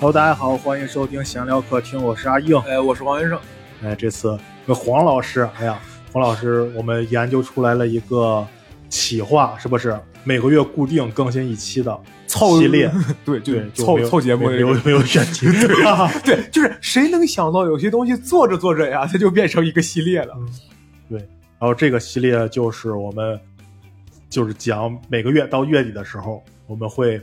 Hello，大家好，欢迎收听闲聊客厅，我是阿硬。哎，我是王元胜。哎，这次跟黄老师，哎呀，黄老师，我们研究出来了一个企划，是不是每个月固定更新一期的凑系列？对对，就凑凑节目没有没有选题，对，就是谁能想到有些东西做着做着呀，它就变成一个系列了。对，然后这个系列就是我们就是讲每个月到月底的时候，我们会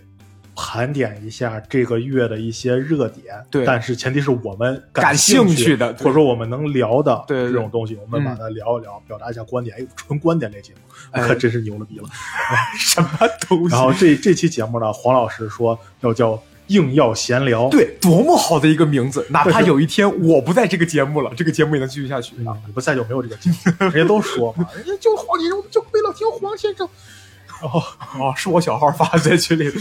盘点一下这个月的一些热点。对但是前提是我们感兴兴趣的或者说我们能聊的这种东西，我们把它聊一聊，表达一下观点。哎，纯观点类节目，哎可真是牛了逼了。什么东西？然后这这期节目呢，黄老师说要叫硬要闲聊。对，多么好的一个名字！哪怕有一天我不在这个节目了，这个节目也能继续下去啊，你不在就没有这个节目，人家都说嘛，人家就黄你就为了听黄先生。然后哦，是我小号发在群里。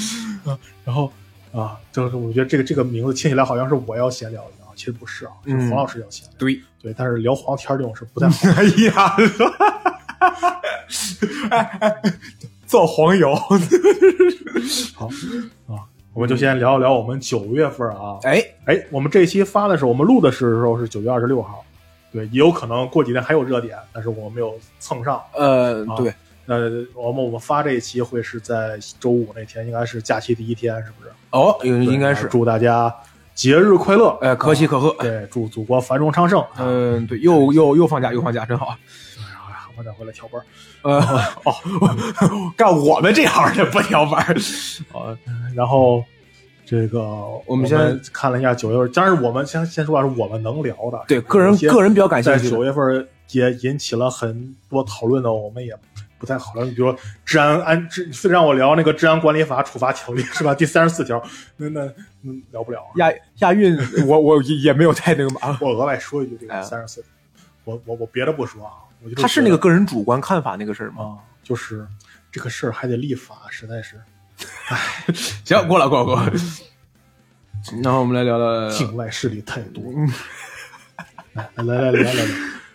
然后啊，就是我觉得这个这个名字听起来好像是我要闲聊一样，其实不是啊，是嗯黄老师要闲聊。对，对，但是聊黄天这种事不太好。哎呀，造黄谣。好啊，我们就先聊一聊我们九月份啊。哎，哎，我们这一期发的时候我们录的时候是九月二十六号，对，也有可能过几天还有热点，但是我没有蹭上。呃，啊对，呃，我们我们发这一期会是在周五那天，应该是假期第一天，是不是？哦，应应该是。祝大家节日快乐，呃，可喜啊可贺。对，祝祖国繁荣昌盛。啊嗯，对，又又又放假，又放假，真好。哎呀我再回来调班儿。呃，哦，干我们这行的不调班儿。啊，然后这个我们先看了一下九月份，当然我们先先说啊，是我们能聊的，对，个人个人比较感兴趣的。九月份也引起了很多讨论的，我们也不太好了。你。比如说治安安治，让我聊那个治安管理法处罚条例是吧？第三十四条，那那嗯聊不了。亚亚运，我我也也没有太那个嘛。我额外说一句，这个哎三十四，我我我别的不说啊，他是那个个人主观看法那个事儿吗？啊，就是这个事儿还得立法，实在是 行，过了过了过了。然后我们来聊聊，境外势力太多。来来来来来来，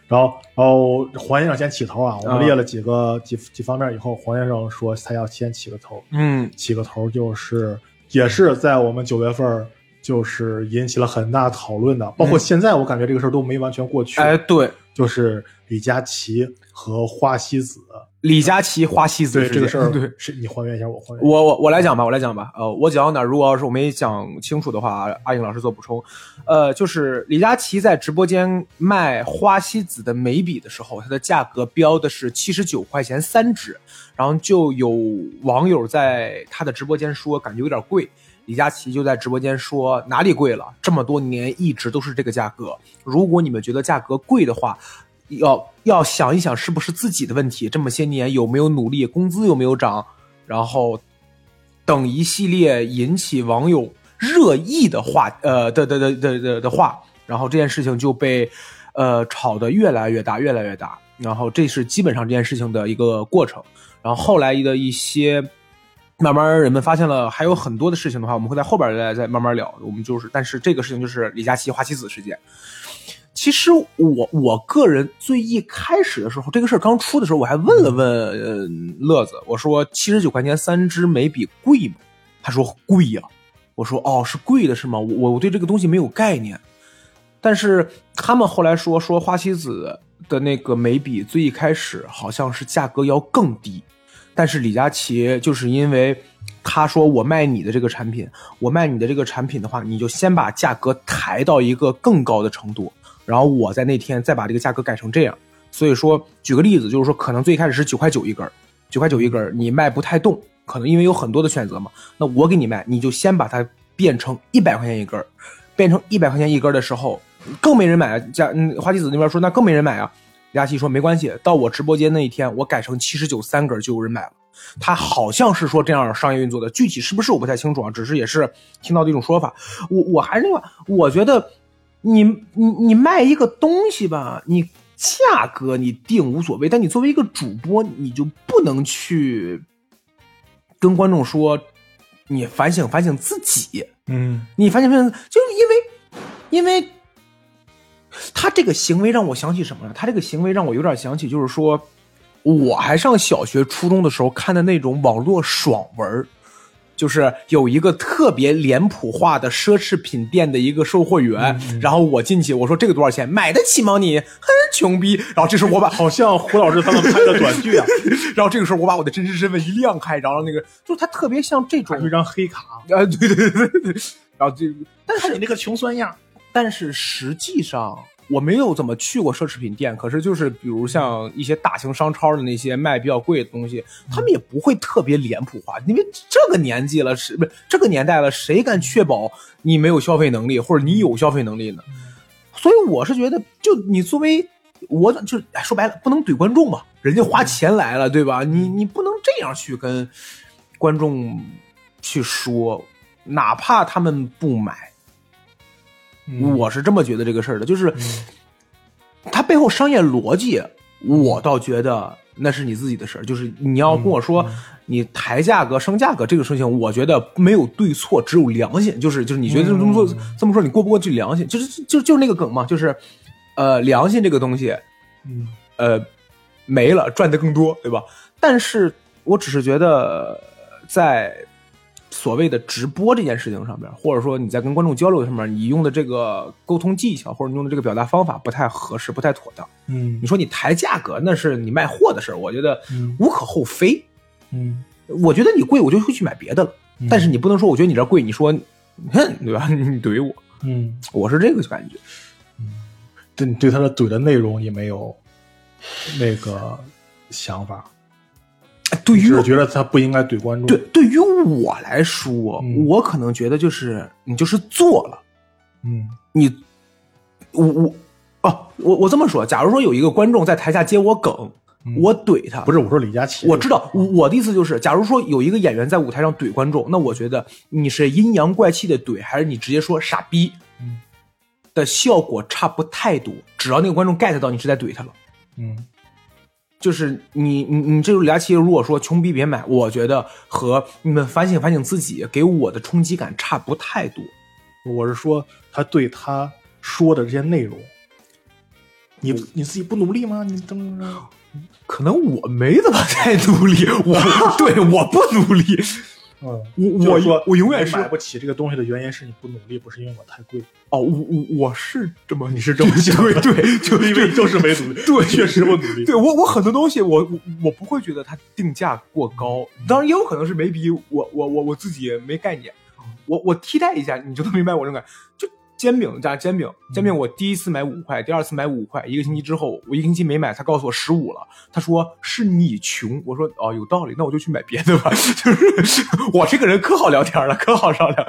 然后然后黄先生先起头啊，我们啊列了几个几几方面以后，黄先生说他要先起个头，嗯，起个头就是也是在我们九月份就是引起了很大讨论的，包括现在我感觉这个事儿都没完全过去，哎，对，就是李佳琦和花西子，李佳琦花西子对这个事儿，对。是你还原一下，我还原。我我我来讲吧，我来讲吧。呃，我讲到哪儿，如果要是我没讲清楚的话，阿颖老师做补充。呃，就是李佳琦在直播间卖花西子的眉笔的时候，它的价格标的是七十九块钱三支，然后就有网友在他的直播间说感觉有点贵。李佳琦就在直播间说哪里贵了？这么多年一直都是这个价格。如果你们觉得价格贵的话，要要想一想是不是自己的问题，这么些年有没有努力，工资有没有涨，然后等一系列引起网友热议的话，呃的的的的的的话，然后这件事情就被呃炒得越来越大，越来越大，然后这是基本上这件事情的一个过程，然后后来的一些。慢慢人们发现了还有很多的事情的话，我们会在后边再再慢慢聊。我们就是，但是这个事情就是李佳琦花西子事件。其实我我个人最一开始的时候，这个事儿刚出的时候，我还问了问呃乐子，我说七十九块钱三支眉笔贵吗？他说贵呀、我说哦是贵的是吗？我我对这个东西没有概念。但是他们后来说说花西子的那个眉笔最一开始好像是价格要更低，但是李佳琦就是因为他说我卖你的这个产品，我卖你的这个产品的话，你就先把价格抬到一个更高的程度，然后我在那天再把这个价格改成这样。所以说，举个例子，就是说可能最开始是九块九一根，九块九一根，你卖不太动，可能因为有很多的选择嘛，那我给你卖，你就先把它变成一百块钱一根，变成一百块钱一根的时候，更没人买啊。家嗯，花西子那边说那更没人买啊。李佳琦说没关系，到我直播间那一天，我改成七十九三根就有人买了。他好像是说这样商业运作的，具体是不是我不太清楚啊，只是也是听到的一种说法。我我还是那个，我觉得你你你卖一个东西吧，你价格你定无所谓，但你作为一个主播，你就不能去跟观众说你反省反省自己，嗯你反省反省，就是因为因为他这个行为让我想起什么呢？他这个行为让我有点想起，就是说我还上小学、初中的时候看的那种网络爽文儿就是有一个特别脸谱化的奢侈品店的一个售货员，然后我进去，我说这个多少钱？买得起吗你？哼，穷逼！然后这时候我把 好像胡老师他们拍的短剧啊，然后这个时候我把我的真实身份一亮开，然后那个就是他特别像这种有一张黑卡，啊，对对对对对，然后这但是看你那个穷酸样。但是实际上我没有怎么去过奢侈品店，可是就是比如像一些大型商超的那些卖比较贵的东西，他们也不会特别脸谱化，因为这个年纪了，是不是这个年代了，谁敢确保你没有消费能力，或者你有消费能力呢？所以我是觉得，就你作为我就哎说白了，不能怼观众嘛，人家花钱来了，对吧？你你不能这样去跟观众去说，哪怕他们不买。嗯我是这么觉得这个事儿的，就是它背后商业逻辑，我倒觉得那是你自己的事儿。就是你要跟我说你抬价格升价格这个事情，我觉得没有对错，只有良心。就是就是你觉得这么做这么说，你过不过去良心？就是就就是那个梗嘛，就是呃良心这个东西，嗯呃没了，赚的更多，对吧？但是我只是觉得在所谓的直播这件事情上面，或者说你在跟观众交流上面，你用的这个沟通技巧或者你用的这个表达方法不太合适，不太妥当。嗯你说你抬价格，那是你卖货的事儿，我觉得嗯无可厚非。嗯我觉得你贵，我就会去买别的了。但是你不能说我觉得你这贵，你说哼，对吧？你怼我，嗯，我是这个感觉。嗯对你对他的怼的内容也没有那个想法，对于我觉得他不应该怼观众。对，对于我来说，嗯我可能觉得就是你就是做了，嗯你我我哦，我我这么说，假如说有一个观众在台下接我梗，我怼他，不是我说李佳琦，我知道，我我的意思就是，假如说有一个演员在舞台上怼观众，那我觉得你是阴阳怪气的怼，还是你直接说傻逼，嗯的效果差不太多。只要那个观众 get 到你是在怼他了，嗯就是你你你这种李佳琦如果说穷逼别买，我觉得和你们反省反省自己给我的冲击感差不太多。我是说他对他说的这些内容，你你自己不努力吗？你怎么着？可能我没怎么太努力，我 对我不努力，嗯，我我我永远是买不起这个东西的原因是你不努力，不是因为我太贵。哦，我我我是这么你是这么 想的对对，就 因为就是没努力，对 确实不努力。对我我很多东西我我我不会觉得它定价过高，当然也有可能是没比我我我我自己没概念，我我替代一下你就能明白我这种感觉。就煎饼加煎饼，煎饼我第一次买五块，第二次买五块，一个星期之后我一个星期没买，他告诉我十五了，他说是你穷，我说哦有道理，那我就去买别的吧。就是我这个人可好聊天了，可好商量。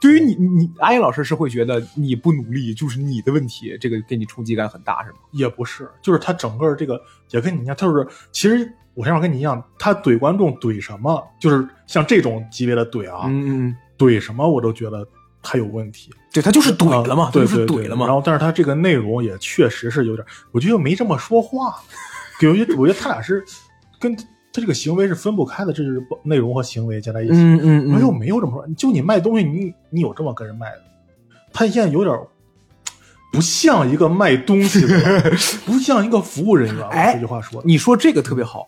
对于你你阿英老师是会觉得你不努力就是你的问题，这个给你冲击感很大是吗？也不是，就是他整个这个也跟你一样，就是其实我想法跟你一样，他怼观众怼什么，就是像这种级别的怼啊，嗯嗯，怼什么我都觉得他有问题，对他就是怼了嘛，啊对他就是对对怼了嘛。然后，但是他这个内容也确实是有点，我觉得没这么说话，有些 我觉得他俩是跟他这个行为是分不开的，这是内容和行为加在一起。嗯嗯哎呦，没有这么说，就你卖东西，你你有这么跟人卖的？他现在有点不像一个卖东西的，不像一个服务人员。哎这句话说，你说这个特别好。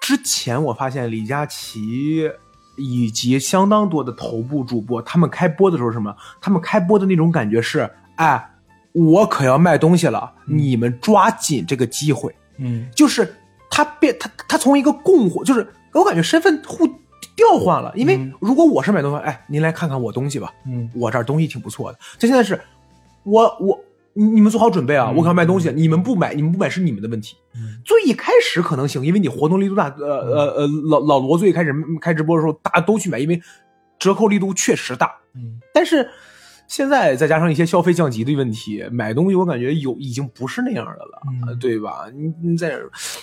之前我发现李佳琦以及相当多的头部主播，他们开播的时候什么？他们开播的那种感觉是，哎，我可要卖东西了，你们抓紧这个机会。嗯就是他变他他从一个供货，就是我感觉身份互调换了。因为嗯如果我是买东西，哎，您来看看我东西吧，嗯我这儿东西挺不错的。他现在是我我你你们做好准备啊，嗯我可要卖东西，你们不买，你们不买是你们的问题。嗯最一开始可能行，因为你活动力度大，呃呃呃，老老罗最开始开直播的时候，大家都去买，因为折扣力度确实大。嗯但是现在再加上一些消费降级的问题，买东西我感觉有已经不是那样的了，对吧？你你在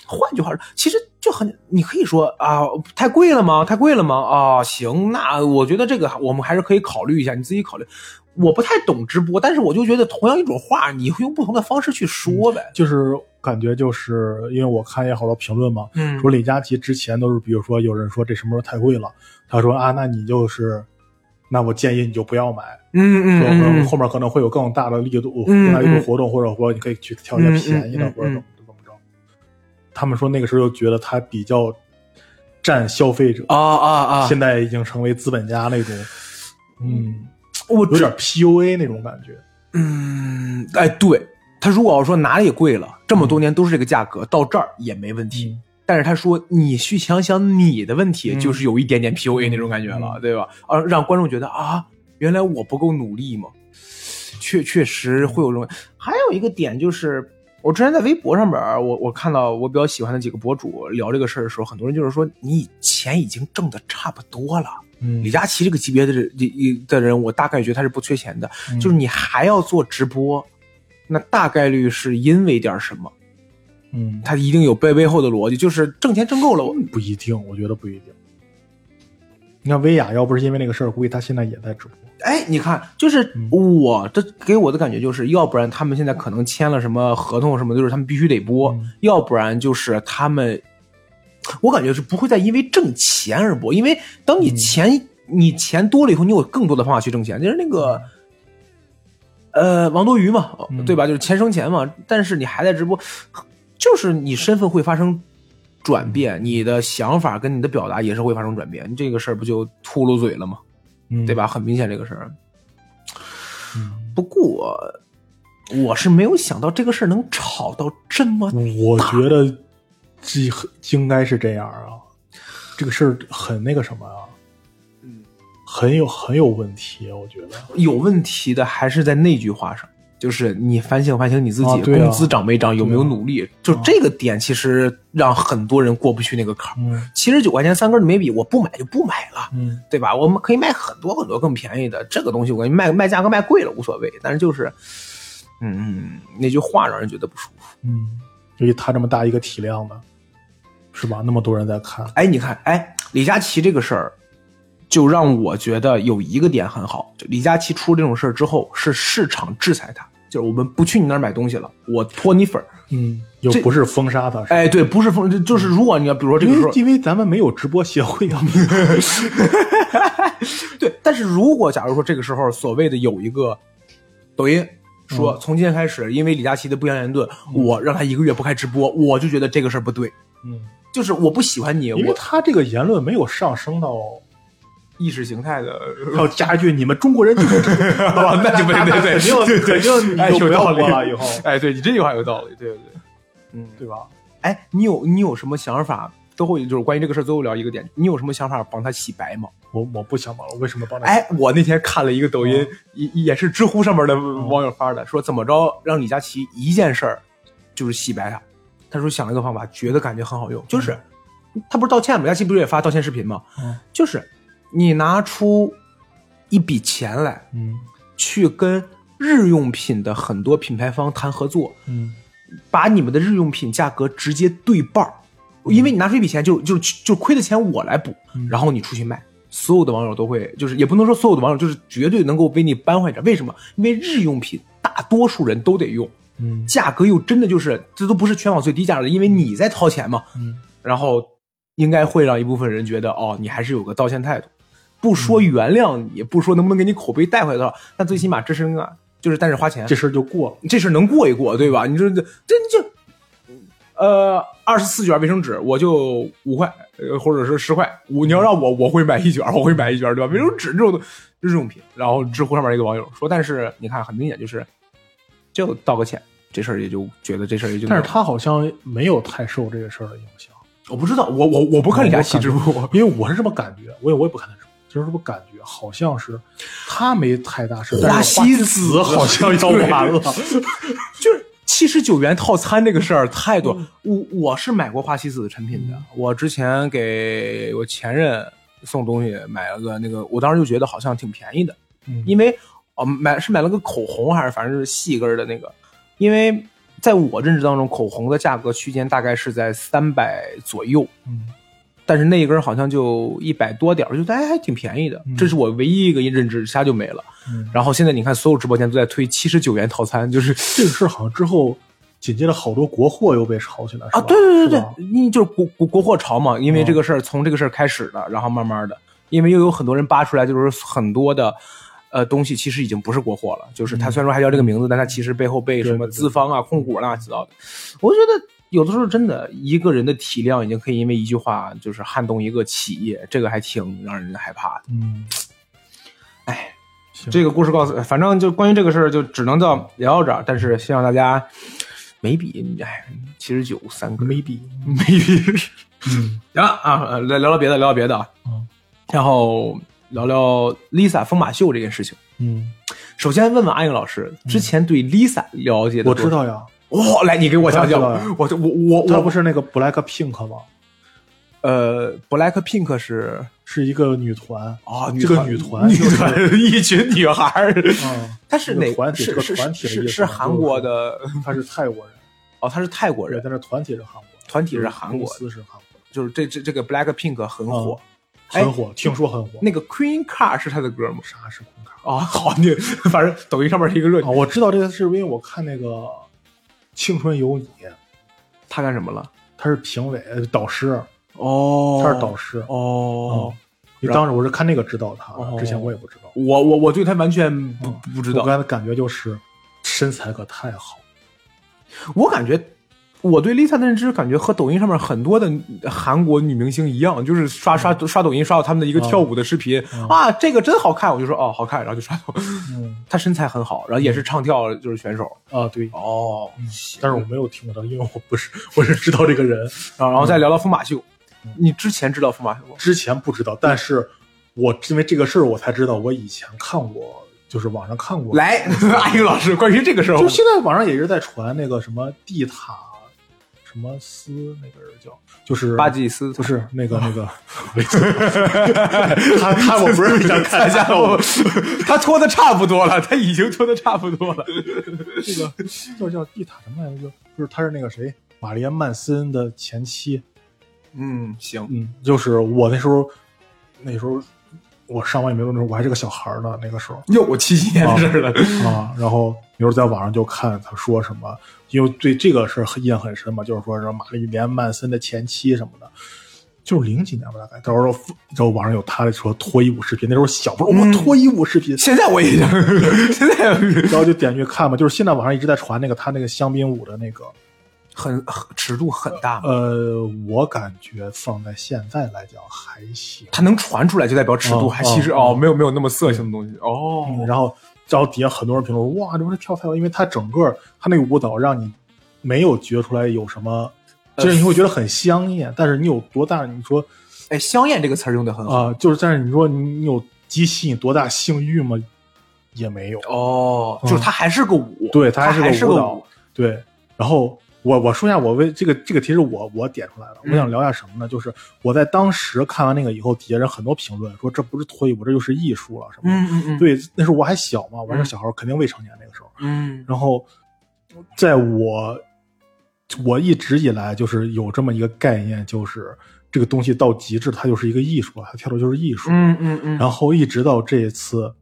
换句话说，其实就很，你可以说啊，太贵了吗？太贵了吗？啊，行，那我觉得这个我们还是可以考虑一下，你自己考虑。我不太懂直播，但是我就觉得同样一种话，你会用不同的方式去说呗。就是感觉就是因为我看也好多评论嘛，嗯说李佳琦之前都是，比如说有人说这什么时候太贵了，他说啊，那你就是，那我建议你就不要买，说嗯嗯后面可能会有更大的力度、嗯更大力度活动，或者说你可以去挑一些便宜的，或者怎么怎么着。他们说那个时候就觉得他比较占消费者，啊啊啊！现在已经成为资本家那种，嗯，我有点 PUA 那种感觉。嗯，哎，对他如果要说哪里贵了，这么多年都是这个价格，到这儿也没问题。但是他说你去想想你的问题，嗯就是有一点点 PUA 那种感觉了，对吧？啊，让观众觉得啊，原来我不够努力嘛，确确实会有这种。还有一个点就是，我之前在微博上边，我我看到我比较喜欢的几个博主聊这个事儿的时候，很多人就是说你钱已经挣的差不多了。嗯李佳琦这个级别的人的人，我大概觉得他是不缺钱的，就是你还要做直播，那大概率是因为点什么，嗯，他一定有背背后的逻辑，就是挣钱挣够了，我不一定，我觉得不一定。你看薇娅，要不是因为那个事儿，估计她现在也在直播。哎，你看，就是嗯我的给我的感觉就是，要不然他们现在可能签了什么合同什么，就是他们必须得播，嗯要不然就是他们，我感觉是不会再因为挣钱而播，因为当你钱、你钱多了以后，你有更多的方法去挣钱，就是那个。呃，王多鱼嘛，嗯对吧？就是钱生钱嘛。但是你还在直播，就是你身份会发生转变，你的想法跟你的表达也是会发生转变。这个事儿不就秃噜嘴了吗？嗯对？吧？很明显这个事儿。嗯不过，我是没有想到这个事儿能吵到这么我觉得这很应该是这样啊，这个事儿很那个什么啊，嗯，很有很有问题，我觉得。有问题的，还是在那句话上，就是你反省反省你自己，啊啊工资涨没涨，有没有努力？就这个点，其实让很多人过不去那个坎儿。嗯七十九块钱三根的眉笔，我不买就不买了。嗯对吧？我们可以卖很多很多更便宜的，这个东西我感觉卖卖价格卖贵了无所谓，但是就是，嗯嗯，那句话让人觉得不舒服。嗯，尤其他这么大一个体量的，是吧？那么多人在看，哎，你看，哎，李佳琦这个事儿，就让我觉得有一个点很好，就李佳琦出这种事儿之后，是市场制裁他，就是我们不去你那儿买东西了，我脱你粉儿。嗯，又这不是封杀他，哎，对，不是封，就就是如果你要比如说这个时候，因为咱们没有直播协会啊，对，但是如果假如说这个时候所谓的有一个抖音说从今天开始，因为李佳琦的不祥言论，我让他一个月不开直播，我就觉得这个事儿不对，嗯，就是我不喜欢你，因为我他这个言论没有上升到意识形态的，要加一句你们中国人就是这个哦 那就不对对对肯定肯定哎你就不要有道理播了以后，哎，对你这句话有道理，对对对，嗯，对吧？哎，你有你有什么想法？最后就是关于这个事儿，最后聊一个点，你有什么想法帮他洗白吗？我我不想帮了，为什么帮他？哎，我那天看了一个抖音，也、也是知乎上面的网友发的，说怎么着让李佳琦一件事儿就是洗白他。他说想了一个方法，觉得感觉很好用，就是、他不是道歉吗？李佳琦不是也发道歉视频吗？嗯就是你拿出一笔钱来，嗯。去跟日用品的很多品牌方谈合作，嗯。把你们的日用品价格直接对半儿，因为你拿出一笔钱就就就亏的钱我来补，嗯。然后你出去卖，所有的网友都会，就是也不能说所有的网友，就是绝对能够为你扳回一点。为什么？因为日用品大多数人都得用，嗯。价格又真的就是这都不是全网最低价了，因为你在掏钱嘛，嗯。然后应该会让一部分人觉得哦，你还是有个道歉态度，不说原谅你，不说能不能给你口碑带回来多少，但最起码这是啊，就是但是花钱，这事儿就过了。这事儿能过一过，对吧？你说这这就，呃，二十四卷卫生纸我就五块，呃，或者是十块，五你要让我我会买一卷，我会买一卷，对吧？卫生纸这种日用品，然后知乎上面一个网友说，但是你看很明显就是，就道个歉，这事儿也就觉得这事儿也就，但是他好像没有太受这个事儿的影响，我不知道，我我我不看李佳琦直播，因为我是这么感觉，我也我也不看他直播，就是这么感觉，好像是他没太大事，花西子子好像 要完了。就是七十九元套餐这个事儿太多。我我是买过花西子的产品的，我之前给我前任送东西买了个那个，我当时就觉得好像挺便宜的，嗯。因为哦买是买了个口红还是反正是细根的那个，因为在我认知当中，口红的价格区间大概是在三百左右，嗯但是那一根好像就一百多点儿，就哎还挺便宜的，嗯这是我唯一一个认知，其他就没了。嗯，然后现在你看，所有直播间都在推七十九元套餐，就是这个事儿好像之后紧接着好多国货又被炒起来，是啊，对对对对你就是国国国货潮嘛，因为嗯这个事儿从这个事儿开始的，然后慢慢的，因为又有很多人扒出来，就是很多的。呃，东西其实已经不是国货了，就是它嗯虽然说还叫这个名字，但它其实背后被什么资方啊、控股乱七八糟的。我觉得有的时候真的一个人的体量已经可以因为一句话就是撼动一个企业，这个还挺让人害怕的。嗯，哎，这个故事告诉，反正就关于这个事儿，就只能到聊到这儿。但是希望大家眉笔，哎，七十九三个 maybe，没比。嗯 行了啊，呃来聊聊别的，聊聊别的啊。嗯然后聊聊 Lisa 疯马秀这件事情。嗯，首先问问阿英老师，之前对 Lisa 了解的多我知道呀，哇、来你给我讲讲。我知道呀，我就我我。不是那个 Black Pink 吗？呃，Black Pink 是？是一个女团。啊，这个女团女就是团一群女孩儿，啊，她是哪个团体是是这个团体的是是韩国的？她是泰国人，哦，她是泰国，人，但是团体是韩国，团体是韩国。公司是韩国，就是这这这个 Black Pink 很火，嗯很火，听说很火。那个 Queen Car 是她的歌吗？啥是空卡啊，好，你 反正抖音上面是一个热哦？我知道这个是因为我看那个《青春有你》，他干什么了？他是评委呃导师，哦。他是导师。哦，因为当时我是看那个知道他哦，之前我也不知道。我我我对他完全不嗯。不知道。我，刚才感觉就是身材可太好，我感觉。我对 Lisa 的认知感觉和抖音上面很多的韩国女明星一样，就是刷刷刷抖音刷到他们的一个跳舞的视频、嗯。啊，这个真好看，我就说哦好看，然后就刷到。嗯。她身材很好，然后也是唱跳就是选手啊对，哦，但是我没有听过她，因为我不是我是知道这个人，然 后然后再聊聊疯马秀嗯，你之前知道疯马秀吗？之前不知道，但是我因为这个事儿我才知道，我以前看过，就是网上看过。来，阿英老师，关于这个事儿，就现在网上也是在传那个什么地塔什么斯那个人叫，就是巴基斯不是那个那个，他他我不是非常看下我，他脱的差不多了，他已经脱的差不多了。这个 叫叫地塔什么来着？就是他是那个谁，玛丽安曼森的前妻。嗯，行，嗯，就是我那时候那时候我上完也没时候我还是个小孩呢，那个时候。哟我七七年的事儿了。啊，然后有时候在网上就看他说什么，因为对这个事儿印象很深嘛，就是说什么玛丽莲曼森的前妻什么的，就是零几年吧，大概。到时候，然后网上有他的说脱衣舞视频，那时候小不是我脱衣舞视频，现在我已经，现在然后就点进去看嘛，就是现在网上一直在传那个他那个香槟舞的那个，很很尺度很大嘛，呃，我感觉放在现在来讲还行。它能传出来就代表尺度哦还其实哦哦，没有没有那么色情的东西哦。嗯，然后然后底下很多人评论，哇，这不是跳太好，因为他整个他那个舞蹈让你没有觉出来有什么，就是你会觉得很香艳，但是你有多大？你说哎，香艳这个词儿用的很好啊、就是但是你说你你有激起你多大性欲吗？也没有。哦，就是它还是个舞，对，它它还还是个是个舞蹈。对，然后我我说一下，我为这个这个题是我我点出来的，嗯我想聊一下什么呢？就是我在当时看完那个以后，底下人很多评论说这不是脱衣舞，这就是艺术了什么的。嗯嗯嗯，，对，那时候我还小嘛，我还是嗯小孩，肯定未成年那个时候。嗯然后，在我我一直以来就是有这么一个概念，就是这个东西到极致，它就是一个艺术了，它跳的就是艺术。嗯嗯嗯，然后一直到这一次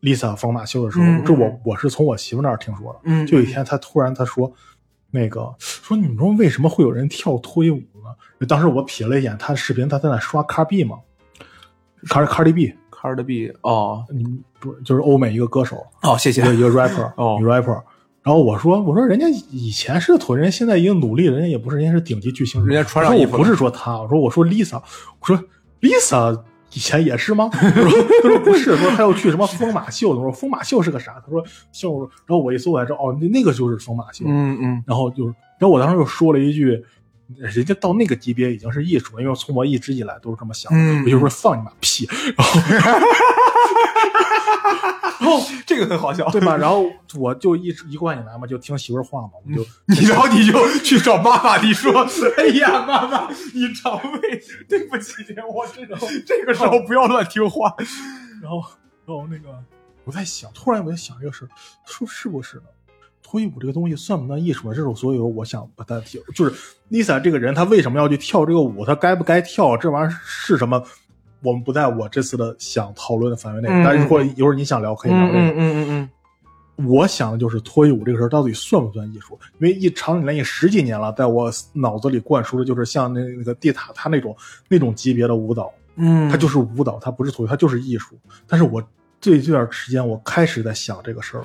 Lisa 疯马秀的时候，这我我是从我媳妇那儿听说的。嗯就有一天，她突然她说，那个说你们说为什么会有人跳脱衣舞呢？当时我瞥了一眼他的视频，他在那刷 Car B 嘛，Car Cardi B，Card B 哦。你不就是欧美一个歌手，哦，谢谢一个 rapper，哦。女 rapper。然后我说我说人家以前是脱，人家现在已经努力了，人家也不是人家是顶级巨星，人家穿上我不是说他，我说我说 Lisa，我说 Lisa 以前也是吗？他说 他说不是，说他要去什么疯马秀，我说疯马秀是个啥？他说秀，然后我一搜我才知道哦，那那个就是疯马秀。嗯嗯然后就是，然后我当时又说了一句，人家到那个级别已经是艺术了，因为从我一直以来都是这么想的，嗯我就说放你妈屁，然后 然后这个很好笑，对吧？然后我就一直一贯以来嘛，就听媳妇儿话嘛，我就 你然后你就去找妈妈，你说：“哎呀，妈妈，你肠胃，对不起，我这种这个时候不要乱听话。然后，然后那个，我在想，突然我在想这个事儿，说是不是呢？脱衣舞这个东西算不算艺术呢？这是所以说我想把它提，就是 Lisa 这个人，她为什么要去跳这个舞？她该不该跳？这玩意儿是什么？我们不在我这次的想讨论的范围内。嗯但是如果一会儿你想聊，可以聊这个。嗯嗯嗯我想的就是脱衣舞这个事儿到底算不算艺术？因为一长年累月十几年了，在我脑子里灌输的就是像那那个地塔他那种那种级别的舞蹈，嗯，它就是舞蹈，它不是脱衣，它就是艺术。但是我这这段时间，我开始在想这个事儿，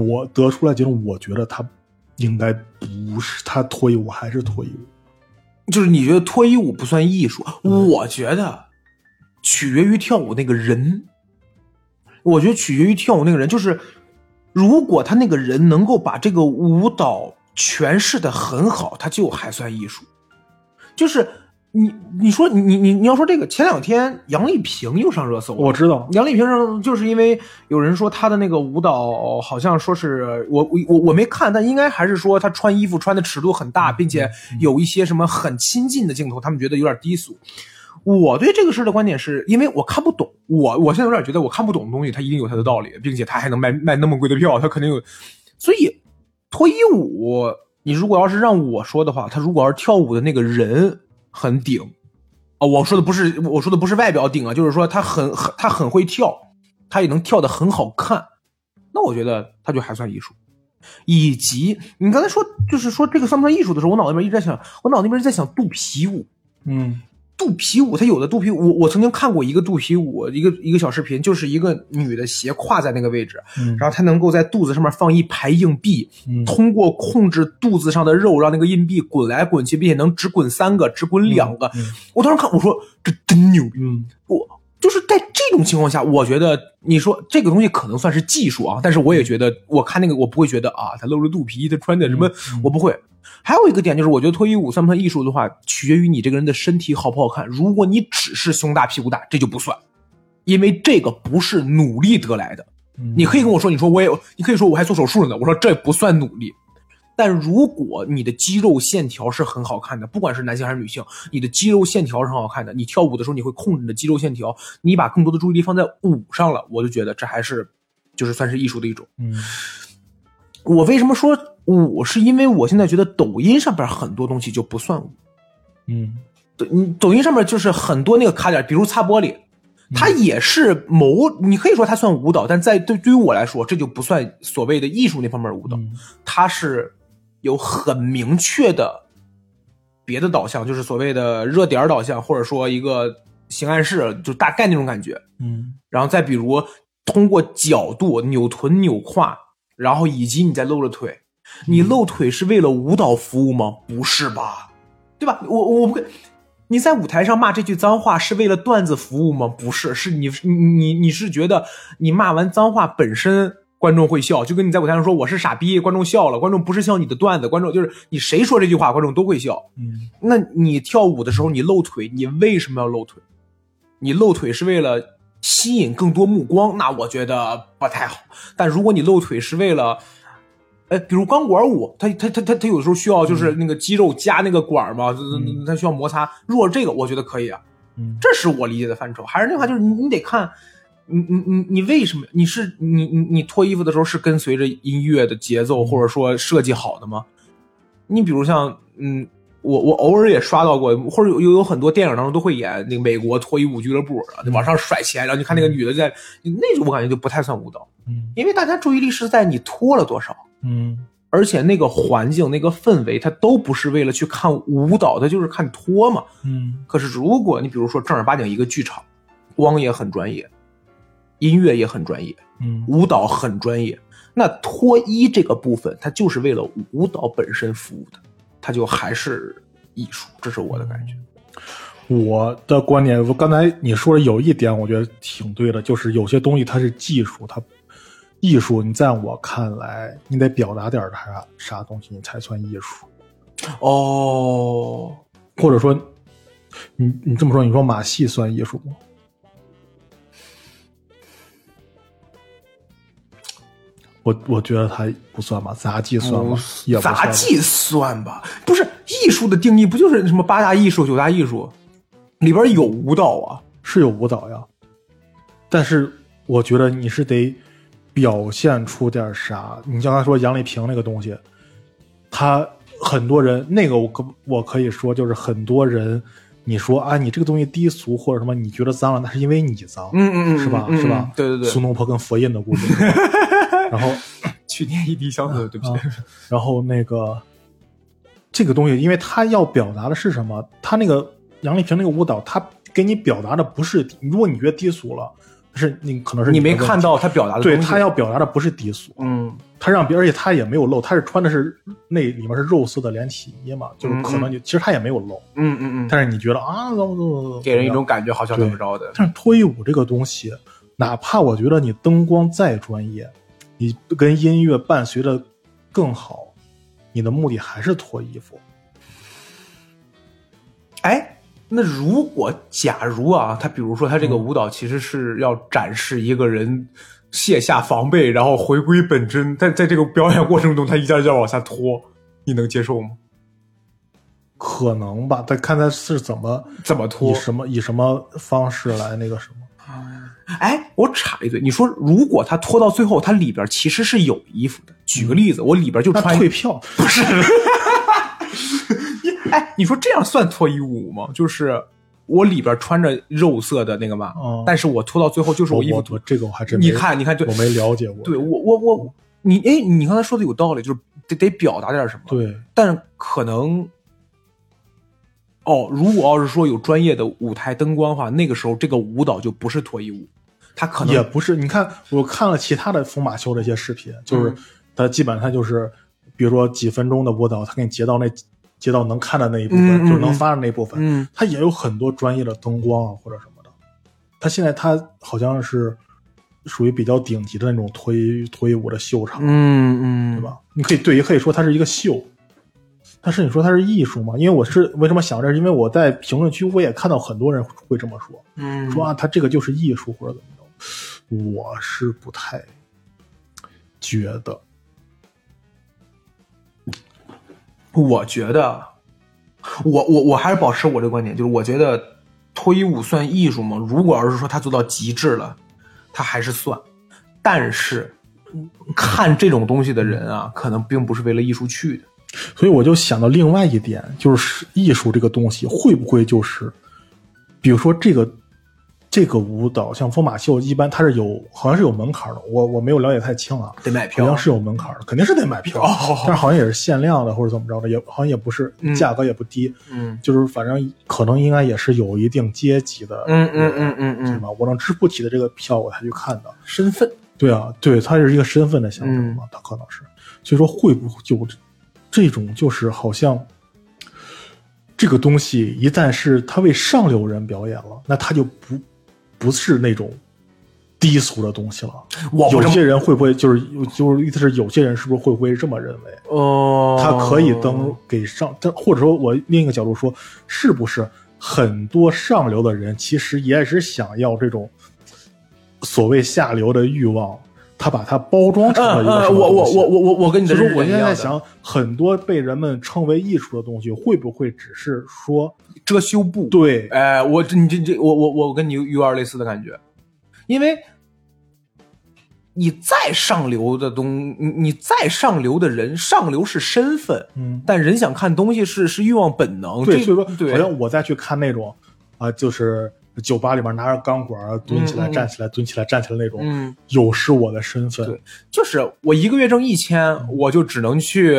我得出来结论，我觉得它应该不是，它脱衣舞还是脱衣舞。就是你觉得脱衣舞不算艺术？我觉得取决于跳舞那个人。我觉得取决于跳舞那个人，就是如果他那个人能够把这个舞蹈诠释的很好，他就还算艺术。就是你你说你你你要说这个，前两天杨丽萍又上热搜了，我知道，杨丽萍上就是因为有人说她的那个舞蹈好像说是我我我我没看，但应该还是说她穿衣服穿的尺度很大，并且有一些什么很亲近的镜头，他们觉得有点低俗。我对这个事的观点是因为我看不懂，我我现在有点觉得我看不懂的东西，它一定有它的道理，并且它还能卖卖那么贵的票，它肯定有。所以脱衣舞，你如果要是让我说的话，他如果要是跳舞的那个人很顶，啊、我说的不是我说的不是外表顶啊，就是说他很很他很会跳，他也能跳得很好看，那我觉得他就还算艺术。以及你刚才说就是说这个算不算艺术的时候，我脑子里面一直在想，我脑子里面在想肚皮舞。嗯肚皮舞，它有的肚皮舞，我我曾经看过一个肚皮舞，一个一个小视频，就是一个女的斜挎在那个位置，嗯然后她能够在肚子上面放一排硬币，嗯通过控制肚子上的肉，让那个硬币滚来滚去，并且能只滚三个，只滚两个。嗯我当时看，我说这真牛逼！嗯我就是在这种情况下，我觉得你说这个东西可能算是技术啊，但是我也觉得，我看那个我不会觉得啊，她露着肚皮，她穿的什么，我不会。还有一个点就是，我觉得脱衣舞算不算艺术的话，取决于你这个人的身体好不好看。如果你只是胸大屁股大，这就不算，因为这个不是努力得来的。嗯你可以跟我说，你说我也，你可以说我还做手术了呢。我说这不算努力。但如果你的肌肉线条是很好看的，不管是男性还是女性，你的肌肉线条是很好看的，你跳舞的时候你会控制你的肌肉线条，你把更多的注意力放在舞上了，我就觉得这还是就是算是艺术的一种。嗯我为什么说舞？是因为我现在觉得抖音上边很多东西就不算舞。嗯抖你抖音上面就是很多那个卡点，比如擦玻璃，它也是某，你可以说它算舞蹈，但在对对于我来说，这就不算所谓的艺术那方面的舞蹈，嗯它是有很明确的别的导向，就是所谓的热点导向，或者说一个形暗示，就大概那种感觉。嗯然后再比如通过角度扭臀扭胯，然后以及你在露着腿，你露腿是为了舞蹈服务吗？不是吧？对吧？我我不会。你在舞台上骂这句脏话是为了段子服务吗？不是，是你你你你是觉得你骂完脏话本身观众会笑，就跟你在舞台上说我是傻逼，观众笑了，观众不是笑你的段子，观众就是你谁说这句话，观众都会笑。嗯那你跳舞的时候你露腿，你为什么要露腿？你露腿是为了吸引更多目光，那我觉得不太好。但如果你露腿是为了，哎，比如钢管舞，它它它它它有的时候需要就是那个肌肉加那个管嘛，嗯它需要摩擦。如果这个，我觉得可以啊，嗯这是我理解的范畴。还是那句话，就是你你得看。你你你你为什么？你是你你你脱衣服的时候是跟随着音乐的节奏，或者说设计好的吗？你比如像嗯，我我偶尔也刷到过，或者有有很多电影当中都会演那个美国脱衣舞俱乐部，往上甩钱，然后你看那个女的在，那种我感觉就不太算舞蹈，嗯因为大家注意力是在你脱了多少，嗯而且那个环境、那个氛围，它都不是为了去看舞蹈，它就是看脱嘛。嗯可是如果你比如说正儿八经一个剧场，光也很专业，音乐也很专业，嗯舞蹈很专业，那脱衣这个部分，它就是为了舞蹈本身服务的，它就还是艺术，这是我的感觉。我的观点，我刚才你说的有一点，我觉得挺对的，就是有些东西它是技术，它艺术，你在我看来，你得表达点啥啥东西，你才算艺术。哦，或者说，你你这么说，你说马戏算艺术吗？我我觉得它不算吧，杂技算吗？杂技算吧？不是艺术的定义，不就是什么八大艺术、九大艺术里边有舞蹈啊？是有舞蹈呀，但是我觉得你是得表现出点啥。你像他说杨丽萍那个东西，他很多人那个我可我可以说就是很多人，你说啊你这个东西低俗或者什么你觉得脏了，那是因为你脏，嗯嗯嗯，是吧？嗯是吧？对对对，苏东坡跟佛印的故事，然后 去年一滴香水，对不起。啊然后那个这个东西，因为他要表达的是什么？他那个杨丽萍那个舞蹈，他给你表达的不是，如果你觉得低俗了，是你可能是你没看到他表达的对他要表达的不是低俗，嗯。他让别而且他也没有露，他是穿的是那里面是肉色的连体衣嘛，就是可能你其实他也没有露，嗯嗯嗯，但是你觉得啊，怎么怎么怎么给人一种感觉好像怎么着的。但是脱衣舞这个东西，哪怕我觉得你灯光再专业，你跟音乐伴随的更好，你的目的还是脱衣服。哎，那如果假如啊，他比如说他这个舞蹈其实是要展示一个人卸下防备，然后回归本真，在在这个表演过程中，他一件一件往下脱，你能接受吗？可能吧，但看他是怎么怎么脱以？什么以什么方式来那个什么。哎，我插一嘴，你说如果他脱到最后，他里边其实是有衣服的。举个例子，我里边就穿退票，不是。哎，你说这样算脱衣舞吗？就是我里边穿着肉色的那个嘛，嗯但是我脱到最后就是我衣服我我这个我还真没你看，你看，对我没了解过。对我我我你哎，你刚才说的有道理，就是得得表达点什么。，对，但可能哦，如果要是说有专业的舞台灯光的话，那个时候这个舞蹈就不是脱衣舞，它可能也不是。你看，我看了其他的疯马秀的一些视频，就是嗯他基本上就是，比如说几分钟的舞蹈，他给你截到那截到能看的那一部嗯分，嗯就是能发的那一部分。嗯它也有很多专业的灯光啊或者什么的。它现在它好像是属于比较顶级的那种脱衣脱衣舞的秀场，嗯嗯，对？吧？你可以对，也可以说它是一个秀。但是你说它是艺术吗？因为我是为什么想这是因为我在评论区我也看到很多人会这么说，嗯，说啊，它这个就是艺术或者怎么着。我是不太觉得，我觉得，我我我还是保持我这个观点，就是我觉得脱衣舞算艺术吗？如果要是说他做到极致了，他还是算。但是看这种东西的人啊，可能并不是为了艺术去的。所以我就想到另外一点，就是艺术这个东西会不会就是，比如说这个这个舞蹈，像疯马秀，一般它是有好像是有门槛的，我我没有了解太清啊，得买票。好像是有门槛的，肯定是得买票，但是好像也是限量的或者怎么着的，也好像也不是嗯。价格也不低，嗯。就是反正可能应该也是有一定阶级的，嗯嗯嗯嗯嗯，对吧？我能支付起的这个票，我才去看的。身份。对啊，对，它是一个身份的象征嘛，它可能是，所以说会不会就这种就是好像这个东西一旦是他为上流人表演了，那他就不不是那种低俗的东西了。有些人会不会就是就是意思是有些人是不是会不会这么认为？哦，他可以登给上，但或者说我另一个角度说，是不是很多上流的人其实也是想要这种所谓下流的欲望，他把它包装成了嗯一个我我我我我我跟你的就是认识一样的我现在在想，很多被人们称为艺术的东西，会不会只是说遮羞布，对。哎，我这你这这我我我跟你有有点类似的感觉，因为你再上流的东，你你再上流的人，上流是身份，嗯。但人想看东西是是欲望本能，对，所以说好像我再去看那种啊、就是酒吧里面拿着钢管蹲起来、站起来、蹲起来、站起来那种，嗯，有失我的身份。对就是我一个月挣一千，我就只能去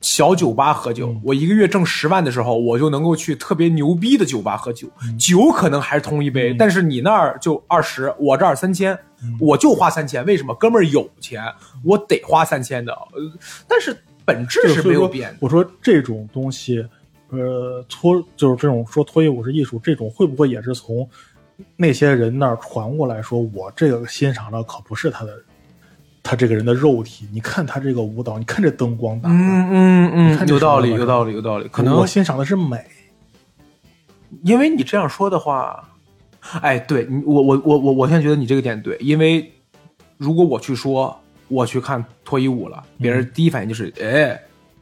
小酒吧喝酒；嗯我一个月挣十万的时候，我就能够去特别牛逼的酒吧喝酒。酒可能还是同一杯，嗯但是你那儿就二十，我这儿三千，我就花三千。为什么？哥们儿有钱，我得花三千的。呃，但是本质是没有变的。我说这种东西，呃，脱就是这种说脱衣舞是艺术，这种会不会也是从那些人那儿传过来说，我这个欣赏的可不是他的，他这个人的肉体，你看他这个舞蹈，你看这灯光打的，嗯嗯你看这有道理，有道理，有道理。可能我欣赏的是美。因为你这样说的话，哎，对你，我我我我我现在觉得你这个点对，因为如果我去说我去看脱衣舞了，别人第一反应就是哎，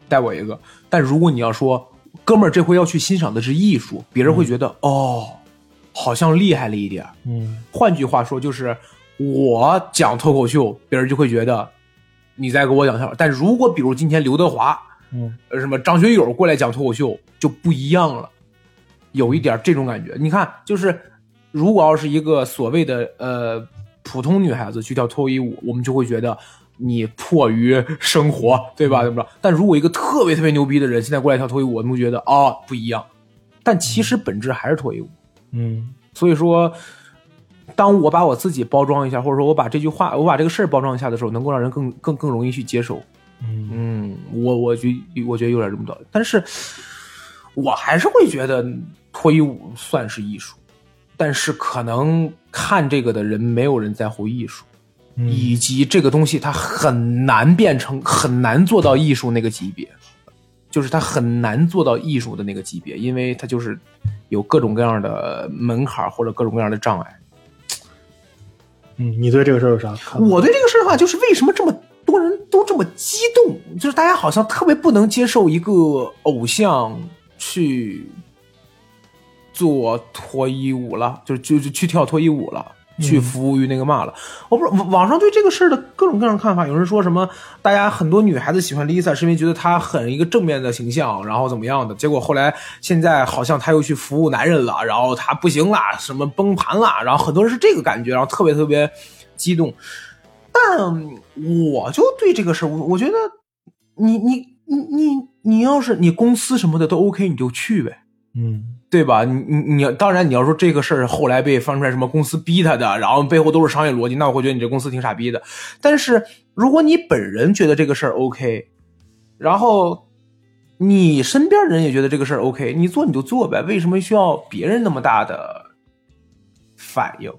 带我一个。但如果你要说哥们儿这回要去欣赏的是艺术，别人会觉得、哦，好像厉害了一点儿。嗯换句话说，就是我讲脱口秀，别人就会觉得你在给我讲笑话。但如果比如今天刘德华，嗯呃什么张学友过来讲脱口秀，就不一样了，有一点这种感觉。你看，就是如果要是一个所谓的呃普通女孩子去跳脱衣舞，我们就会觉得你迫于生活，对吧？怎么着？但如果一个特别特别牛逼的人现在过来跳脱衣舞，我们会觉得哦不一样。但其实本质还是脱衣舞。嗯所以说，当我把我自己包装一下，或者说我把这句话，我把这个事儿包装一下的时候，能够让人更更更容易去接受。嗯嗯，我我觉我觉得有点这么道理，但是我还是会觉得脱衣舞算是艺术，但是可能看这个的人没有人在乎艺术，嗯以及这个东西它很难变成很难做到艺术那个级别，就是它很难做到艺术的那个级别，因为它就是有各种各样的门槛或者各种各样的障碍。嗯，你对这个事儿有啥看法？我对这个事儿的话，就是为什么这么多人都这么激动？就是大家好像特别不能接受一个偶像去做脱衣舞了，就是就就去跳脱衣舞了。去服务于那个嘛了，我不知道网网上对这个事儿的各种各样的看法。有人说什么，大家很多女孩子喜欢 Lisa 是因为觉得她很一个正面的形象，然后怎么样的。结果后来现在好像她又去服务男人了，然后她不行了，什么崩盘了，然后很多人是这个感觉，然后特别特别激动。但我就对这个事儿，我我觉得你你你你你要是你公司什么的都 OK，你就去呗。嗯对吧？你你你，当然你要说这个事儿后来被翻出来什么公司逼他的，然后背后都是商业逻辑，那我会觉得你这公司挺傻逼的。但是如果你本人觉得这个事儿 OK，然后你身边人也觉得这个事儿 OK，你做你就做呗，为什么需要别人那么大的反应？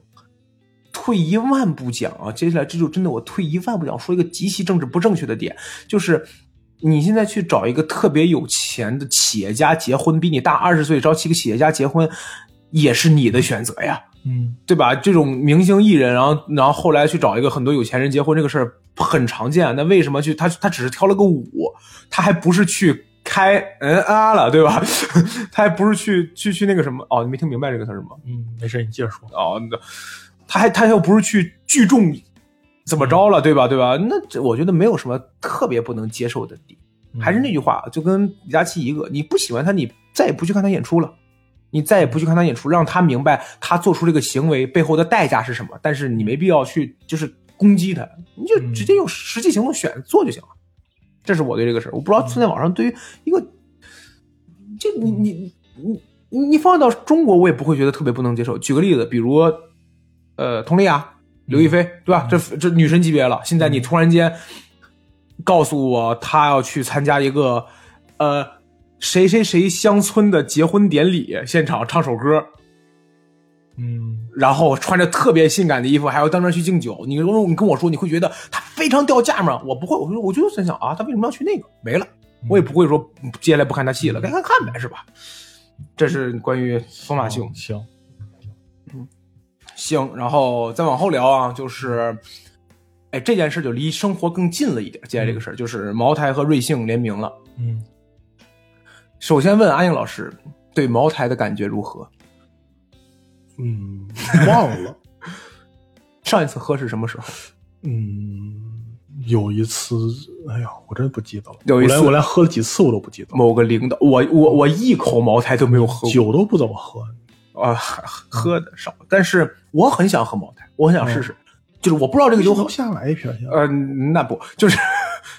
退一万步讲啊，接下来这就真的我退一万步讲，说一个极其政治不正确的点，就是。你现在去找一个特别有钱的企业家结婚，比你大二十岁找几个企业家结婚，也是你的选择呀，嗯对吧？这种明星艺人，然后然后后来去找一个很多有钱人结婚，这个事儿很常见。那为什么去他他只是跳了个舞，他还不是去开嗯啊了，对吧？他还不是去去去那个什么哦，你没听明白这个词儿吗？嗯，没事，你接着说。哦，那他还他又不是去聚众怎么着了，对吧？对吧？那这我觉得没有什么特别不能接受的点。还是那句话，就跟李佳琦一个，你不喜欢他，你再也不去看他演出了，你再也不去看他演出，让他明白他做出这个行为背后的代价是什么。但是你没必要去就是攻击他，你就直接用实际行动选做就行了。这是我对这个事儿，我不知道现在网上对于一个，这你你你你你放到中国，我也不会觉得特别不能接受。举个例子，比如呃，佟丽娅、刘亦菲，对吧？这这女神级别了，现在你突然间。告诉我，她要去参加一个，呃，谁谁谁乡村的结婚典礼，现场唱首歌，嗯，然后穿着特别性感的衣服，还要当面去敬酒。你你跟我说，你会觉得她非常掉价吗？我不会，我就我就在想啊，她为什么要去那个？没了，我也不会说接下来不看她戏了，该看看呗，是吧？这是关于疯马秀。行，嗯，行，然后再往后聊啊，就是。哎，这件事就离生活更近了一点。接下来这个事儿、嗯、就是茅台和瑞幸联名了。嗯，首先问阿英老师对茅台的感觉如何？嗯，忘了 上一次喝是什么时候？嗯，有一次，哎呀，我真不记得了。有一次，我连我连喝了几次我都不记得。某个领导，我我我一口茅台都没有喝过，酒都不怎么喝啊，喝的少。但是我很想喝茅台，我很想试试。嗯就是我不知道这个酒好下来一瓶，呃，那不就是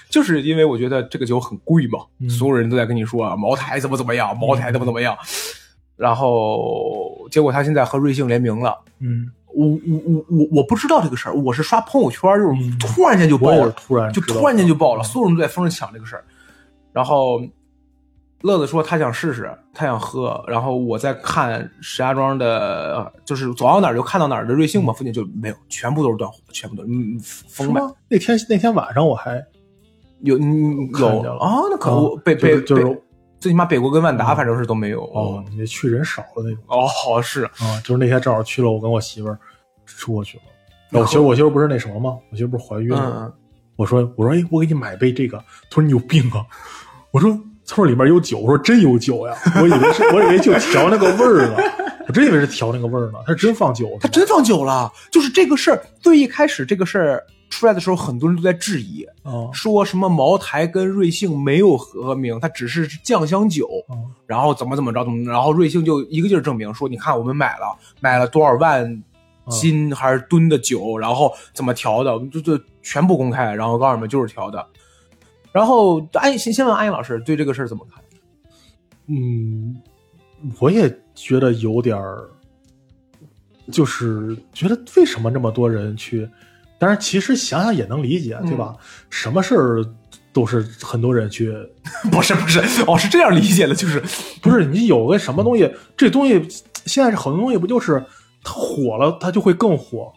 就是因为我觉得这个酒很贵嘛，嗯、所有人都在跟你说啊，茅台怎么怎么样，茅台怎么怎么样，然后结果他现在和瑞幸联名了，嗯，我我我我我不知道这个事儿，我是刷朋友圈，就是突然间就爆了，突然就突然间就爆了，所有人都在疯着抢这个事儿，然后。乐子说他想试试，他想喝，然后我在看石家庄的，就是走到哪儿就看到哪儿的瑞幸嘛，附近就没有，全部都是断货，全部都嗯封卖。那天那天晚上我还有嗯有啊，那可不北北就是最起码北国跟万达反正是都没有哦，你去人少的那种哦，是啊，就是那天正好去了，我跟我媳妇儿出去了。我媳妇我媳妇不是那什么吗？我媳妇不是怀孕了？嗯、我说我说哎，我给你买杯这个。她说你有病啊！我说。他说里面有酒，我说真有酒呀，我以为是，我以为就调那个味儿呢。我真以为是调那个味儿呢，他是真放酒，他真放酒了。就是这个事儿，最一开始这个事儿出来的时候，很多人都在质疑，啊说什么茅台跟瑞幸没有合名，它只是酱香酒，啊然后怎么怎么着怎么着，然后瑞幸就一个劲儿证明说，你看我们买了买了多少万斤还是吨的酒，然后怎么调的，就就全部公开，然后告诉你们就是调的。然后安先先问安逸老师对这个事儿怎么看？嗯，我也觉得有点儿，就是觉得为什么那么多人去？当然，其实想想也能理解，对吧？什么事儿都是很多人去，不是不是，哦是这样理解的，就是不是你有个什么东西，这东西现在是很多东西不就是它火了，它就会更火，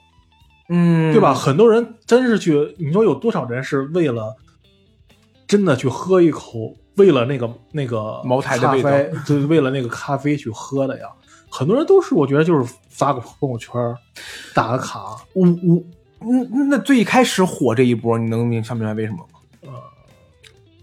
嗯，对吧？？很多人真是去，你说有多少人是为了真的去喝一口，为了那个那个茅台的味道咖啡，对，为了那个咖啡去喝的呀？很多人都是，我觉得就是发个朋友圈，打个卡，我我嗯，那最开始火这一波，你能明想明白为什么吗？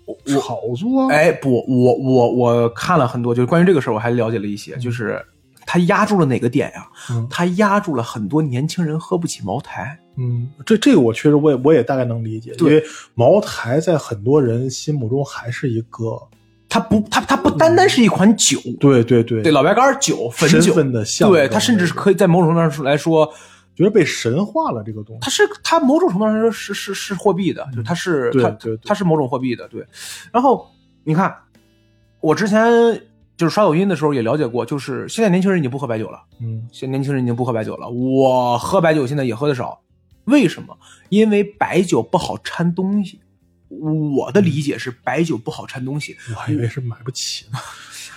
呃炒作。哎，不，我我我看了很多，就是关于这个事儿，我还了解了一些，就是他压住了哪个点呀？嗯他压住了很多年轻人喝不起茅台。嗯，这这个我确实我也我也大概能理解，因为茅台在很多人心目中还是一个，它不，它它不单单是一款酒，对对对对，老白干酒、汾酒身份的象征对，它甚至是可以在某种程度上来说，觉得被神化了这个东西。它是它某种程度上来说是是是货币的，就它是它它是某种货币的，对。然后你看，我之前就是刷抖音的时候也了解过，就是现在年轻人已经不喝白酒了。嗯现在年轻人已经不喝白酒了。我喝白酒现在也喝的少，为什么？因为白酒不好掺东西。我的理解是白酒不好掺东西。我还以为是买不起呢。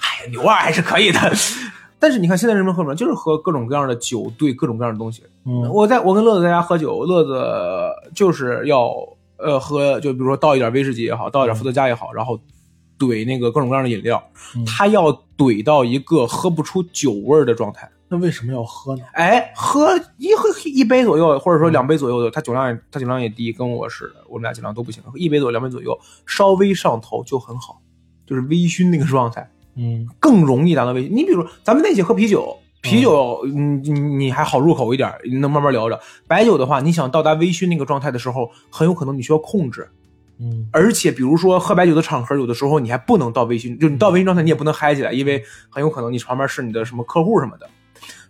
哎呀，牛二还是可以的。但是你看现在人们喝什么？就是喝各种各样的酒兑各种各样的东西。嗯我在我跟乐子在家喝酒，乐子就是要呃喝，就比如说倒一点威士忌也好，倒一点伏特加也好，然后怼那个各种各样的饮料，嗯他要怼到一个喝不出酒味儿的状态。那为什么要喝呢？哎，喝一喝一杯左右，或者说两杯左右的，他酒量也他酒量也低，跟我似的，我们俩酒量都不行，一杯左右两杯左右，稍微上头就很好，就是微醺那个状态，嗯 更容易达到微醺。你比如咱们在一起喝啤酒，啤酒嗯你你还好入口一点，你能慢慢聊着。白酒的话，你想到达微醺那个状态的时候，很有可能你需要控制，嗯而且比如说喝白酒的场合，有的时候你还不能到微醺，就你到微醺状态你也不能嗨起来，因为很有可能你旁边是你的什么客户什么的。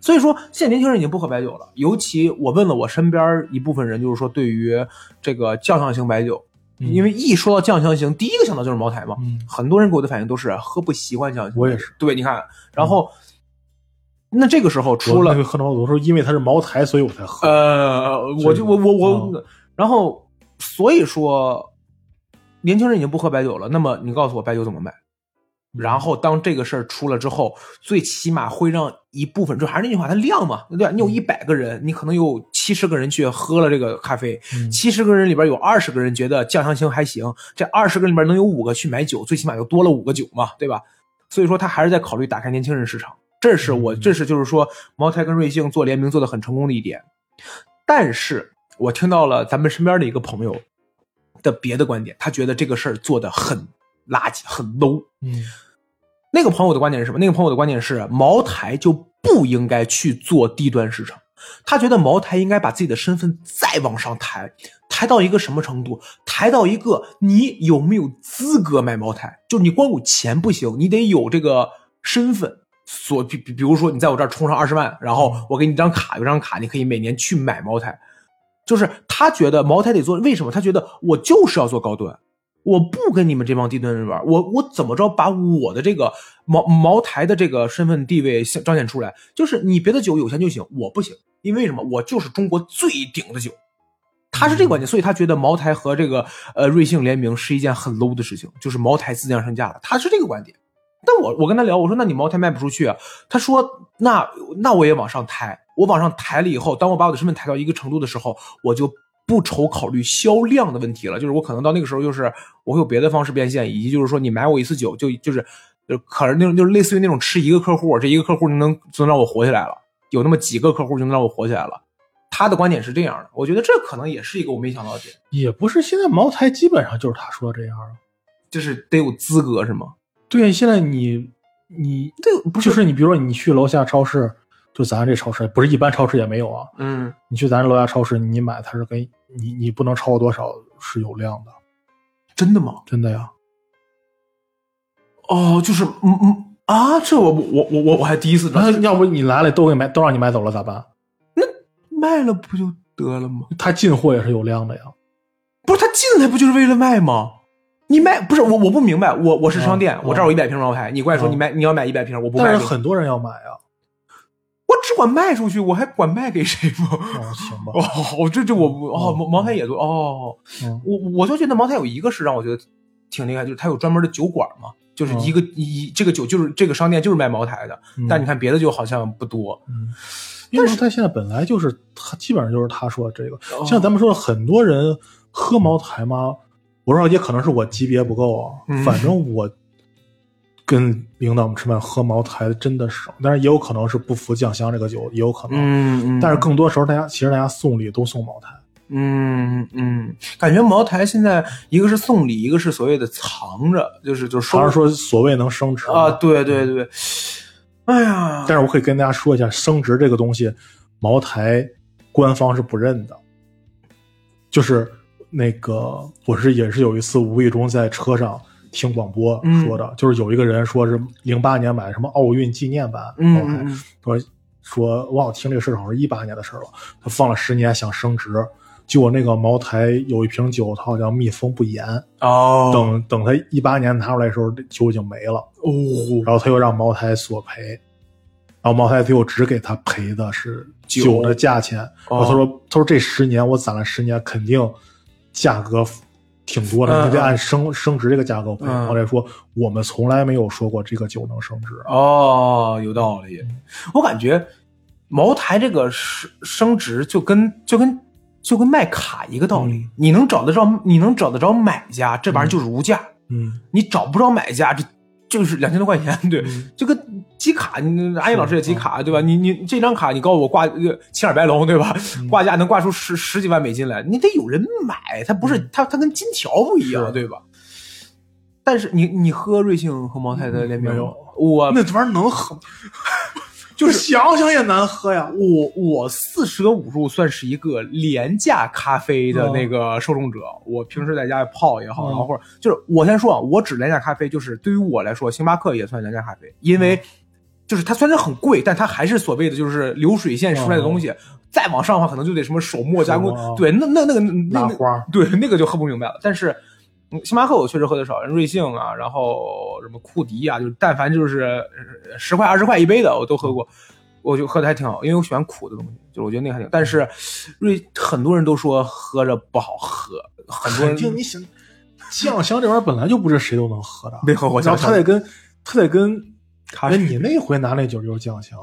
所以说，现在年轻人已经不喝白酒了。尤其我问了我身边一部分人，就是说对于这个酱香型白酒，嗯因为一说到酱香型，第一个想到就是茅台嘛。嗯，很多人给我的反应都是喝不习惯酱香型。我也是。对，你看，然后、那这个时候除了我那个喝茅，我说因为它是茅台，所以我才喝。呃，我就我我我，嗯然后所以说，年轻人已经不喝白酒了。那么你告诉我白酒怎么卖？然后当这个事儿出了之后，最起码会让一部分，就还是那句话，它量嘛，对吧？你有一百个人，你可能有七十个人去喝了这个咖啡，嗯七十个人里边有二十个人觉得酱香型还行，这二十个里边能有五个去买酒，最起码就多了五个酒嘛，对吧？所以说他还是在考虑打开年轻人市场，这是我这是就是说茅台跟瑞幸做联名做的很成功的一点。但是我听到了咱们身边的一个朋友的别的观点，他觉得这个事儿做的很垃圾，很 low。嗯那个朋友的观点是什么？那个朋友的观点是，茅台就不应该去做低端市场。他觉得茅台应该把自己的身份再往上抬，抬到一个什么程度？抬到一个你有没有资格买茅台？就你光有钱不行，你得有这个身份。所比比比如说，你在我这儿充上二十万，然后我给你张卡，有张卡你可以每年去买茅台。就是他觉得茅台得做，为什么？他觉得我就是要做高端，我不跟你们这帮低端人玩，我我怎么着把我的这个茅茅台的这个身份地位彰显出来？就是你别的酒有钱就行，我不行，因为什么？我就是中国最顶的酒。他是这个观点，所以他觉得茅台和这个呃瑞幸联名是一件很 low 的事情，就是茅台自降身价了。他是这个观点。但我我跟他聊，我说那你茅台卖不出去啊？他说那那我也往上抬，我往上抬了以后，当我把我的身份抬到一个程度的时候，我就不愁考虑销量的问题了。就是我可能到那个时候，就是我会有别的方式变现，以及就是说你买我一次酒就就是就可能那种就是类似于那种吃一个客户，这一个客户就能就能让我活起来了，有那么几个客户就能让我活起来了。他的观点是这样的，我觉得这可能也是一个我没想到的点，也不是，现在茅台基本上就是他说的这样啊。就是得有资格是吗？对，现在你你对，不就是你，比如说你去楼下超市，就咱这超市，不是一般超市也没有啊。嗯，你去咱楼下超市，你买它是跟你你不能超过多少是有量的，真的吗？真的呀。哦，就是嗯嗯啊，这我我我我我还第一次知道，那要不你来了都给买都让你买走了咋办？那卖了不就得了吗？他进货也是有量的呀。不是他进来不就是为了卖吗？你卖不是我我不明白，我我是商店，嗯我这儿有一百瓶茅台，你过来说嗯你买你要买一百瓶，我不卖但，是很多人要买啊。我只管卖出去，我还管卖给谁吗？哦，行吧。哦，这这我不哦嗯茅茅台也多哦，嗯我我就觉得茅台有一个是让我觉得挺厉害，就是它有专门的酒馆嘛，就是一个一这个酒就是这个商店就是卖茅台的，嗯但你看别的就好像不多。嗯，因为茅台现在本来就是他，基本上就是他说的这个。哦像咱们说的，很多人喝茅台吗？我说也可能是我级别不够啊。嗯反正我跟领导们吃饭喝茅台的真的少，但是也有可能是不服酱香这个酒，也有可能。嗯嗯但是更多时候，大家其实大家送礼都送茅台。嗯嗯，感觉茅台现在一个是送礼，一个是所谓的藏着，就是就是收还是说所谓能升值啊，对对对，哎呀，但是我可以跟大家说一下，升值这个东西，茅台官方是不认的。就是那个，我是也是有一次无意中在车上听广播嗯说的，就是有一个人说是零八年买什么奥运纪念版嗯茅台，说说我好像听这个事儿好像是一八年的事儿了，他放了十年想升值，结果那个茅台有一瓶酒，它好像密封不严，哦，等等他一八年拿出来的时候，酒已经没了。哦，然后他又让茅台索赔，然后茅台最后只给他赔的是酒酒的价钱。然后他哦说：“他说这十年我攒了十年，肯定价格挺多的，嗯你就按升升值这个价格赔。”嗯茅台说：“我们从来没有说过这个酒能升值。哦，有道理。我感觉茅台这个升升值就跟就跟就跟卖卡一个道理，嗯你能找得着，你能找得着买家，这玩意儿就是无价；嗯你找不着买家，这就是两千多块钱，对，嗯就跟集卡，你阿英老师也集卡，对吧？你你这张卡，你告诉我挂呃青耳白龙，对吧？嗯 挂价能挂出十十几万美金来，你得有人买，它不是它它跟金条不一样，对吧？但是你你喝瑞幸和茅台的联名没有我那玩意儿能喝？就是想想也难喝呀。我我四舍五入算是一个廉价咖啡的那个受众者。我平时在家泡也好，嗯然后或者就是我先说啊，我指廉价咖啡，就是对于我来说，星巴克也算廉价咖啡，因为就是它虽然很贵，但它还是所谓的就是流水线出来的东西。再往上的话，可能就得什么手磨加工，对，那那那个那花对那个就喝不明白了。但是。嗯星巴克我确实喝的少，瑞幸啊，然后什么库迪啊，就是但凡就是呃十块二十块一杯的我都喝过，我就喝的还挺好，因为我喜欢苦的东西，就是我觉得那个还挺。但是瑞很多人都说喝着不好喝，很多人就你想酱香这玩意儿本来就不是谁都能喝的，没喝过然后酱香他得跟他得跟哎，你那回拿那酒就是酱香，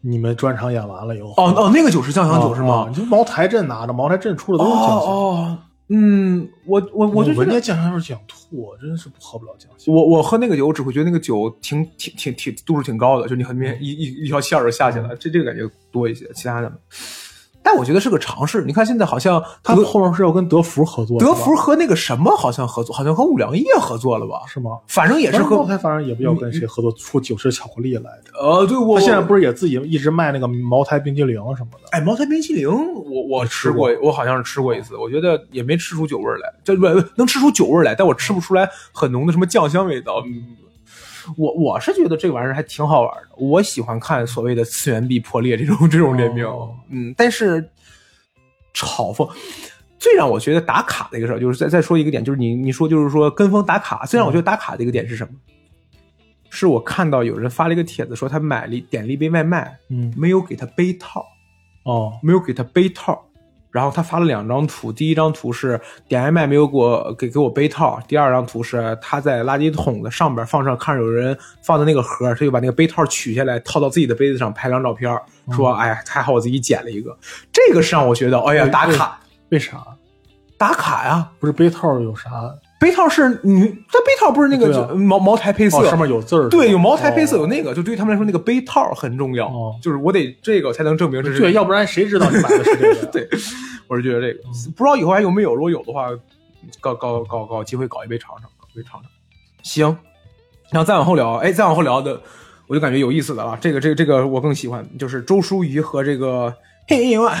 你们专场演完了以后，哦哦，那个酒是酱香酒是啊吗？你就茅台镇拿的，茅台镇出的都是酱香。嗯，我我我就觉得人家酱香味儿想吐，我真是喝不了酱香。我我喝那个酒，我只会觉得那个酒挺挺挺挺度数挺高的，就你很明显一一一条线儿就下去了，这这个感觉多一些，其他的。但我觉得是个尝试。你看现在好像德他后面是要跟德芙合作，德是吧福和那个什么好像合作，好像和五粮液合作了吧？是吗？反正也是和茅台，反正也不要跟谁合作，出九十巧克力来着。呃，对我现在不是也自己一直卖那个茅台冰激凌什么的？哎，茅台冰激凌，我我吃吃过过，我好像是吃过一次，我觉得也没吃出酒味儿来，这不能吃出酒味儿来，但我吃不出来很浓的什么酱香味道。嗯，我我是觉得这个玩意儿还挺好玩的，我喜欢看所谓的次元壁破裂这种这种联名，哦嗯，但是嘲讽。最让我觉得打卡的一个事儿，就是再再说一个点，就是你你说就是说跟风打卡，最让我觉得打卡的一个点是什么？是我看到有人发了一个帖子，说他买了一点了一杯外卖，嗯，没有给他杯套，哦，没有给他杯套，然后他发了两张图，第一张图是点外卖没有给我给给我杯套，第二张图是他在垃圾桶的上边放上，看着有人放的那个盒，他就把那个杯套取下来套到自己的杯子上拍张照片，说哎呀还好我自己捡了一个，这个是让我觉得哎呀打卡为啥？打卡呀，不是杯套有啥？杯套是女这杯套不是那个茅茅台配色、哦，上面有字儿。对，有茅台配色，有哦那个，就对于他们来说，那个杯套很重要，哦就是我得这个才能证明这是对，要不然谁知道你买的是这个？对，我是觉得这个不知道以后还有没有，如果有的话，搞搞搞搞机会搞一杯尝尝，搞一杯尝尝。行，然后再往后聊，哎，再往后聊的，我就感觉有意思的了。这个这个这个我更喜欢，就是周淑怡和这个黑银万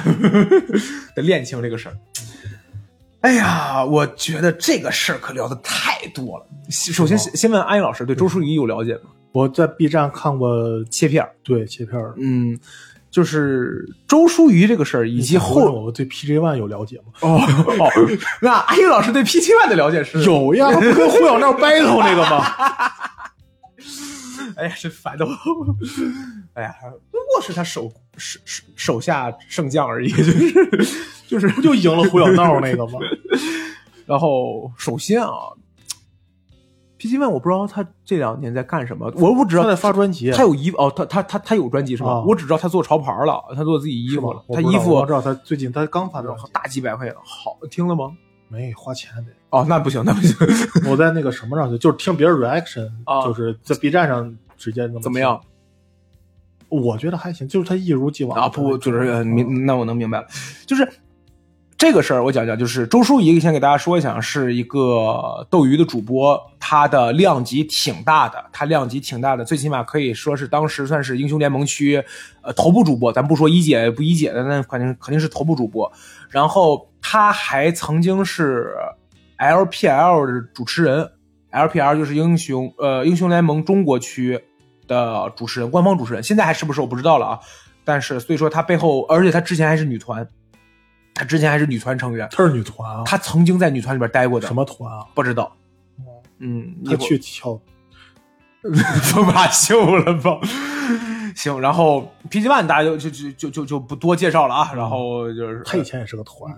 的恋情这个事儿。哎呀，我觉得这个事儿可聊的太多了。首先先问安逸老师对周淑怡有了解吗？我在 B 站看过切片儿，对切片儿，嗯，就是周淑怡这个事儿以及后问我对 PJ One 有了解吗？哦哦，那安逸老师对 PJ One 的了解是？有呀，他不跟胡小闹 battle 那个吗？哎呀，真烦的我！哎呀，不过是他手手手手下胜将而已，就是就是不就赢了胡小闹那个吗？然后首先啊，PG One 我不知道他这两年在干什么，我不知道他在发专辑，他有衣服哦，他他他他有专辑是吧？啊我只知道他做潮牌了，他做自己衣服了，他衣服我知道他最近他刚发专辑，大几百块钱，好听了吗？没花钱得。哦，那不行，那不行，我在那个什么上去，就是听别人 reaction，、啊就是在 B 站上直接怎么样？我觉得还行，就是他一如既往啊，不，就是呃明，那我能明白了，就是这个事儿，我讲讲，就是周淑怡，先给大家说一下，是一个斗鱼的主播，他的量级挺大的，他量级挺大的，最起码可以说是当时算是英雄联盟区呃头部主播，咱不说一姐不一姐的，那肯定肯定是头部主播。然后他还曾经是 LPL 的主持人，LPL 就是英雄呃英雄联盟中国区的主持人，官方主持人，现在还是不是我不知道了啊。但是所以说她背后，而且她之前还是女团，她之前还是女团成员，他是女团啊，她曾经在女团里边待过的，什么团啊？不知道。嗯，他去跳，风马秀了吧？行，然后 PG One 大家就就就就就就不多介绍了啊。然后就是他以前也是个团，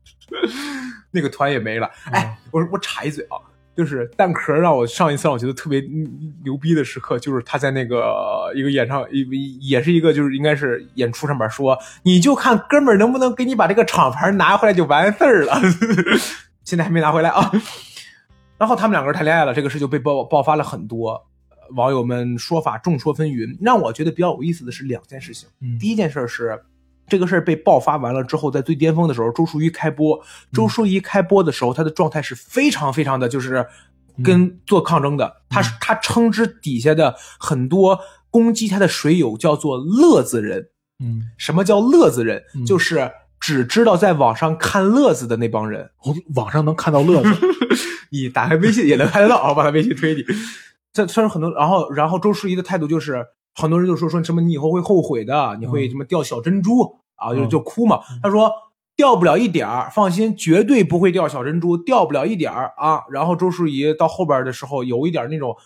那个团也没了。哎，我我插一嘴啊，就是蛋壳让我上一次让我觉得特别牛逼的时刻，就是他在那个一个演唱，一也是一个就是应该是演出上面说，你就看哥们儿能不能给你把这个厂牌拿回来就完事儿了。现在还没拿回来啊。然后他们两个人谈恋爱了，这个事就被爆爆发了很多，呃网友们说法众说纷纭。让我觉得比较有意思的是两件事情。嗯第一件事是，这个事儿被爆发完了之后，在最巅峰的时候，周淑怡开播，周淑怡开播的时候，她的状态是非常非常的，就是跟做抗争的。她是她称之底下的很多攻击她的水友叫做乐子人。嗯，什么叫乐子人？嗯就是只知道在网上看乐子的那帮人。我网上能看到乐子，你打开微信也能看得到，我把他微信推你。这虽然很多，然后然后周淑怡的态度就是，很多人就说说什么你以后会后悔的，你会什么掉小珍珠、啊，就嗯就哭嘛。他说掉不了一点儿，放心，绝对不会掉小珍珠，掉不了一点儿啊。然后周淑怡到后边的时候有一点那种。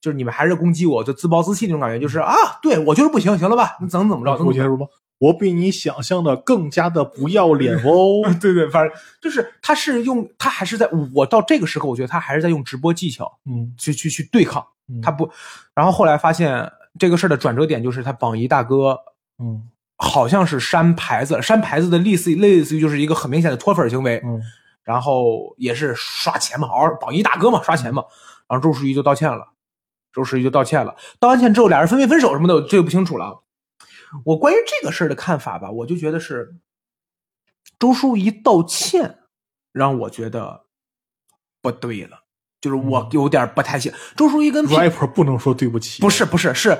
就是你们还是攻击我，就自暴自弃那种感觉，就是啊，对我就是不行，行了吧？你怎么怎么着？结束吧。我比你想象的更加的不要脸哦。对对，反正就是他是用他还是在我到这个时刻，我觉得他还是在用直播技巧嗯，去去去对抗。嗯他不，然后后来发现这个事儿的转折点就是他榜一大哥嗯。好像是删牌子，删牌子的类似于类似于就是一个很明显的脱粉行为，嗯。然后也是刷钱嘛，嗷榜一大哥嘛，刷钱嘛，然后周淑怡就道歉了，周淑怡就道歉了，道完歉之后俩人分没分手什么的，这就不清楚了。我关于这个事儿的看法吧，我就觉得是周淑怡道歉，让我觉得不对了，就是我有点不太行。周淑怡跟 P-，rapper 不能说对不起，不，是不是是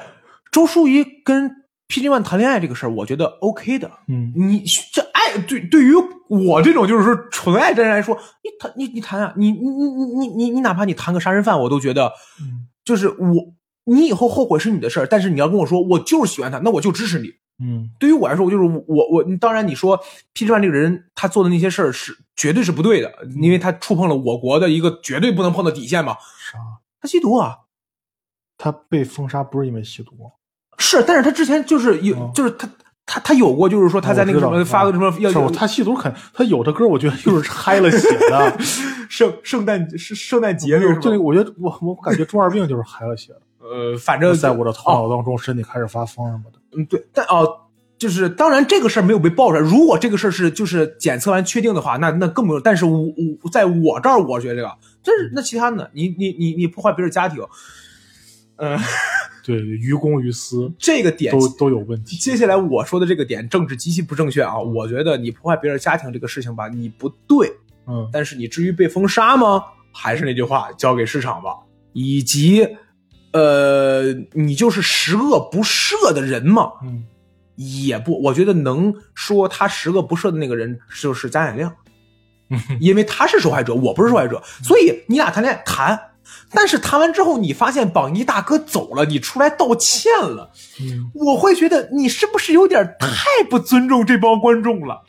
周淑怡跟 PG One 谈恋爱这个事儿，我觉得 OK 的。嗯你这爱对对于我这种就是说纯爱的人来说，你谈你你谈啊，你你你你你你你哪怕你谈个杀人犯，我都觉得嗯就是我你以后后悔是你的事儿，但是你要跟我说我就是喜欢他，那我就支持你。嗯对于我来说，我就是我我当然你说 PG One 这个人他做的那些事儿是绝对是不对的，因为他触碰了我国的一个绝对不能碰的底线嘛。啥？他吸毒啊，他被封杀不是因为吸毒，是，但是他之前就是有，哦就是他他他有过，就是说他在那个什么发个什么要他吸毒肯，他有的歌我觉得就是嗨了血的，圣圣诞圣圣诞节是吧我觉得我我感觉中二病就是嗨了血的，呃，反正在我的头哦脑当中身体开始发疯什么的。嗯对，但哦。就是当然，这个事儿没有被爆出来。如果这个事儿是就是检测完确定的话，那那更没有。但是我我在我这儿，我觉得这个，但是那其他的，你你你你破坏别人家庭，嗯、对，于公于私这个点都都有问题。接下来我说的这个点，政治极其不正确啊！我觉得你破坏别人家庭这个事情吧，你不对，嗯但是你至于被封杀吗？还是那句话，交给市场吧。以及呃，你就是十恶不赦的人吗？嗯。也不，我觉得能说他十恶不赦的那个人就是贾乃亮，因为他是受害者，我不是受害者，所以你俩谈恋爱谈，但是谈完之后，你发现榜一大哥走了，你出来道歉了，嗯。我会觉得你是不是有点太不尊重这帮观众了？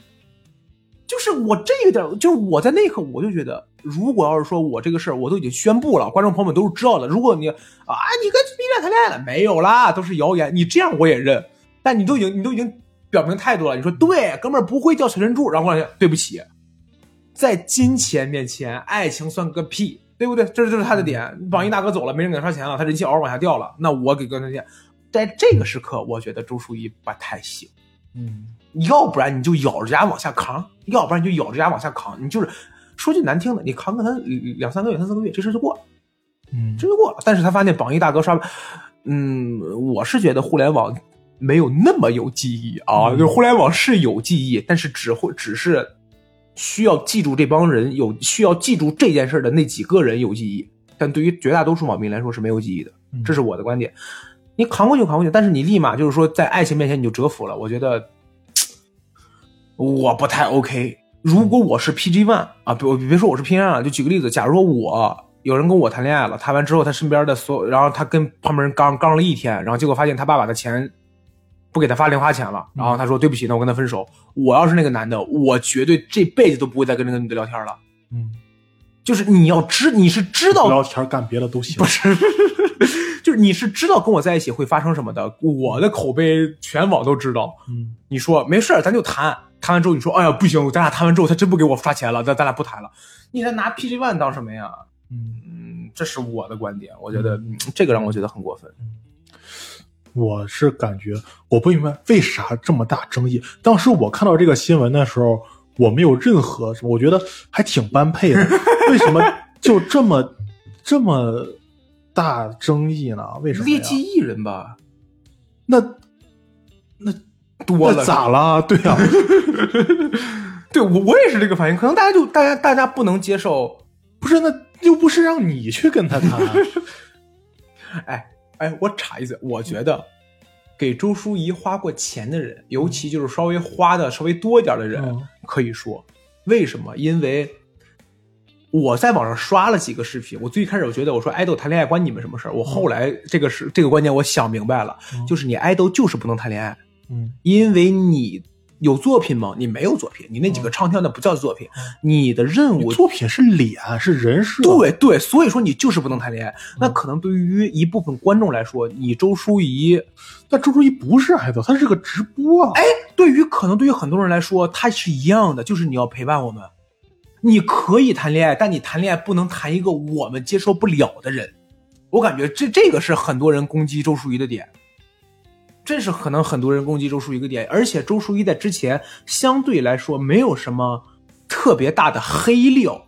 就是我这个点，就是我在那一刻我就觉得，如果要是说我这个事儿我都已经宣布了，观众朋友们都是知道的。如果你啊，你跟 B 站谈恋爱了没有啦，都是谣言，你这样我也认。但你都已经你都已经表明态度了，你说对，哥们儿不会掉小珍珠，然后过来对不起，在金钱面前，爱情算个屁，对不对？这就是他的点。榜一大哥走了，没人给他刷钱了，他人气嗷嗷往下掉了，那我给哥他钱。在这个时刻，我觉得周淑怡不太行。嗯要不然你就咬着牙往下扛，要不然你就咬着牙往下扛。你就是说句难听的，你扛个他两三个月、三四个月，这事就过了，嗯这就过了。但是他发现榜一大哥刷，嗯，我是觉得互联网没有那么有记忆啊，嗯就是互联网是有记忆，但是只会只是需要记住这帮人有需要记住这件事的那几个人有记忆，但对于绝大多数网民来说是没有记忆的，嗯这是我的观点。你扛过去就扛过去，但是你立马就是说在爱情面前你就折服了，我觉得 我不太 OK。如果我是 PG One 啊，别别说我是 PG One 了，就举个例子，假如说我有人跟我谈恋爱了，谈完之后他身边的所有，然后他跟旁边人刚刚了一天，然后结果发现他爸爸的钱不给他发零花钱了，然后他说对不起，那我跟他分手。我要是那个男的，我绝对这辈子都不会再跟那个女的聊天了。嗯，就是你要知你是知道聊天干别的都行。不是，就是你是知道跟我在一起会发生什么的，我的口碑全网都知道。嗯你说没事儿咱就谈，谈完之后你说，哎呀不行，咱俩谈完之后他真不给我刷钱了，咱咱俩不谈了。你还拿 PG One 当什么呀？嗯，嗯，这是我的观点，我觉得、嗯、这个让我觉得很过分。我是感觉我不明白为啥这么大争议。当时我看到这个新闻的时候，我没有任何什么，我觉得还挺般配的。为什么就这么这么大争议呢？为什么劣迹艺人吧，那那多了咋了？对啊，对我我也是这个反应，可能大家就大家大家不能接受。不是那又不是让你去跟他谈。哎哎，我插一嘴，我觉得给周淑怡花过钱的人，尤其就是稍微花的稍微多一点的人，嗯可以说为什么？因为我在网上刷了几个视频，我最开始我觉得我说爱豆谈恋爱关你们什么事儿？我后来这个是这个观点我想明白了，嗯就是你爱豆就是不能谈恋爱，嗯因为你有作品吗？你没有作品，你那几个唱跳那不叫作品，你的任务作品是脸，是人设。对对，所以说你就是不能谈恋爱。那可能对于一部分观众来说，你周淑怡，但周淑怡不是爱豆，她是个直播啊。哎，对于可能对于很多人来说，它是一样的，就是你要陪伴我们。你可以谈恋爱，但你谈恋爱不能谈一个我们接受不了的人。我感觉这这个是很多人攻击周淑怡的点，这是可能很多人攻击周淑怡一个点。而且周淑怡在之前相对来说没有什么特别大的黑料。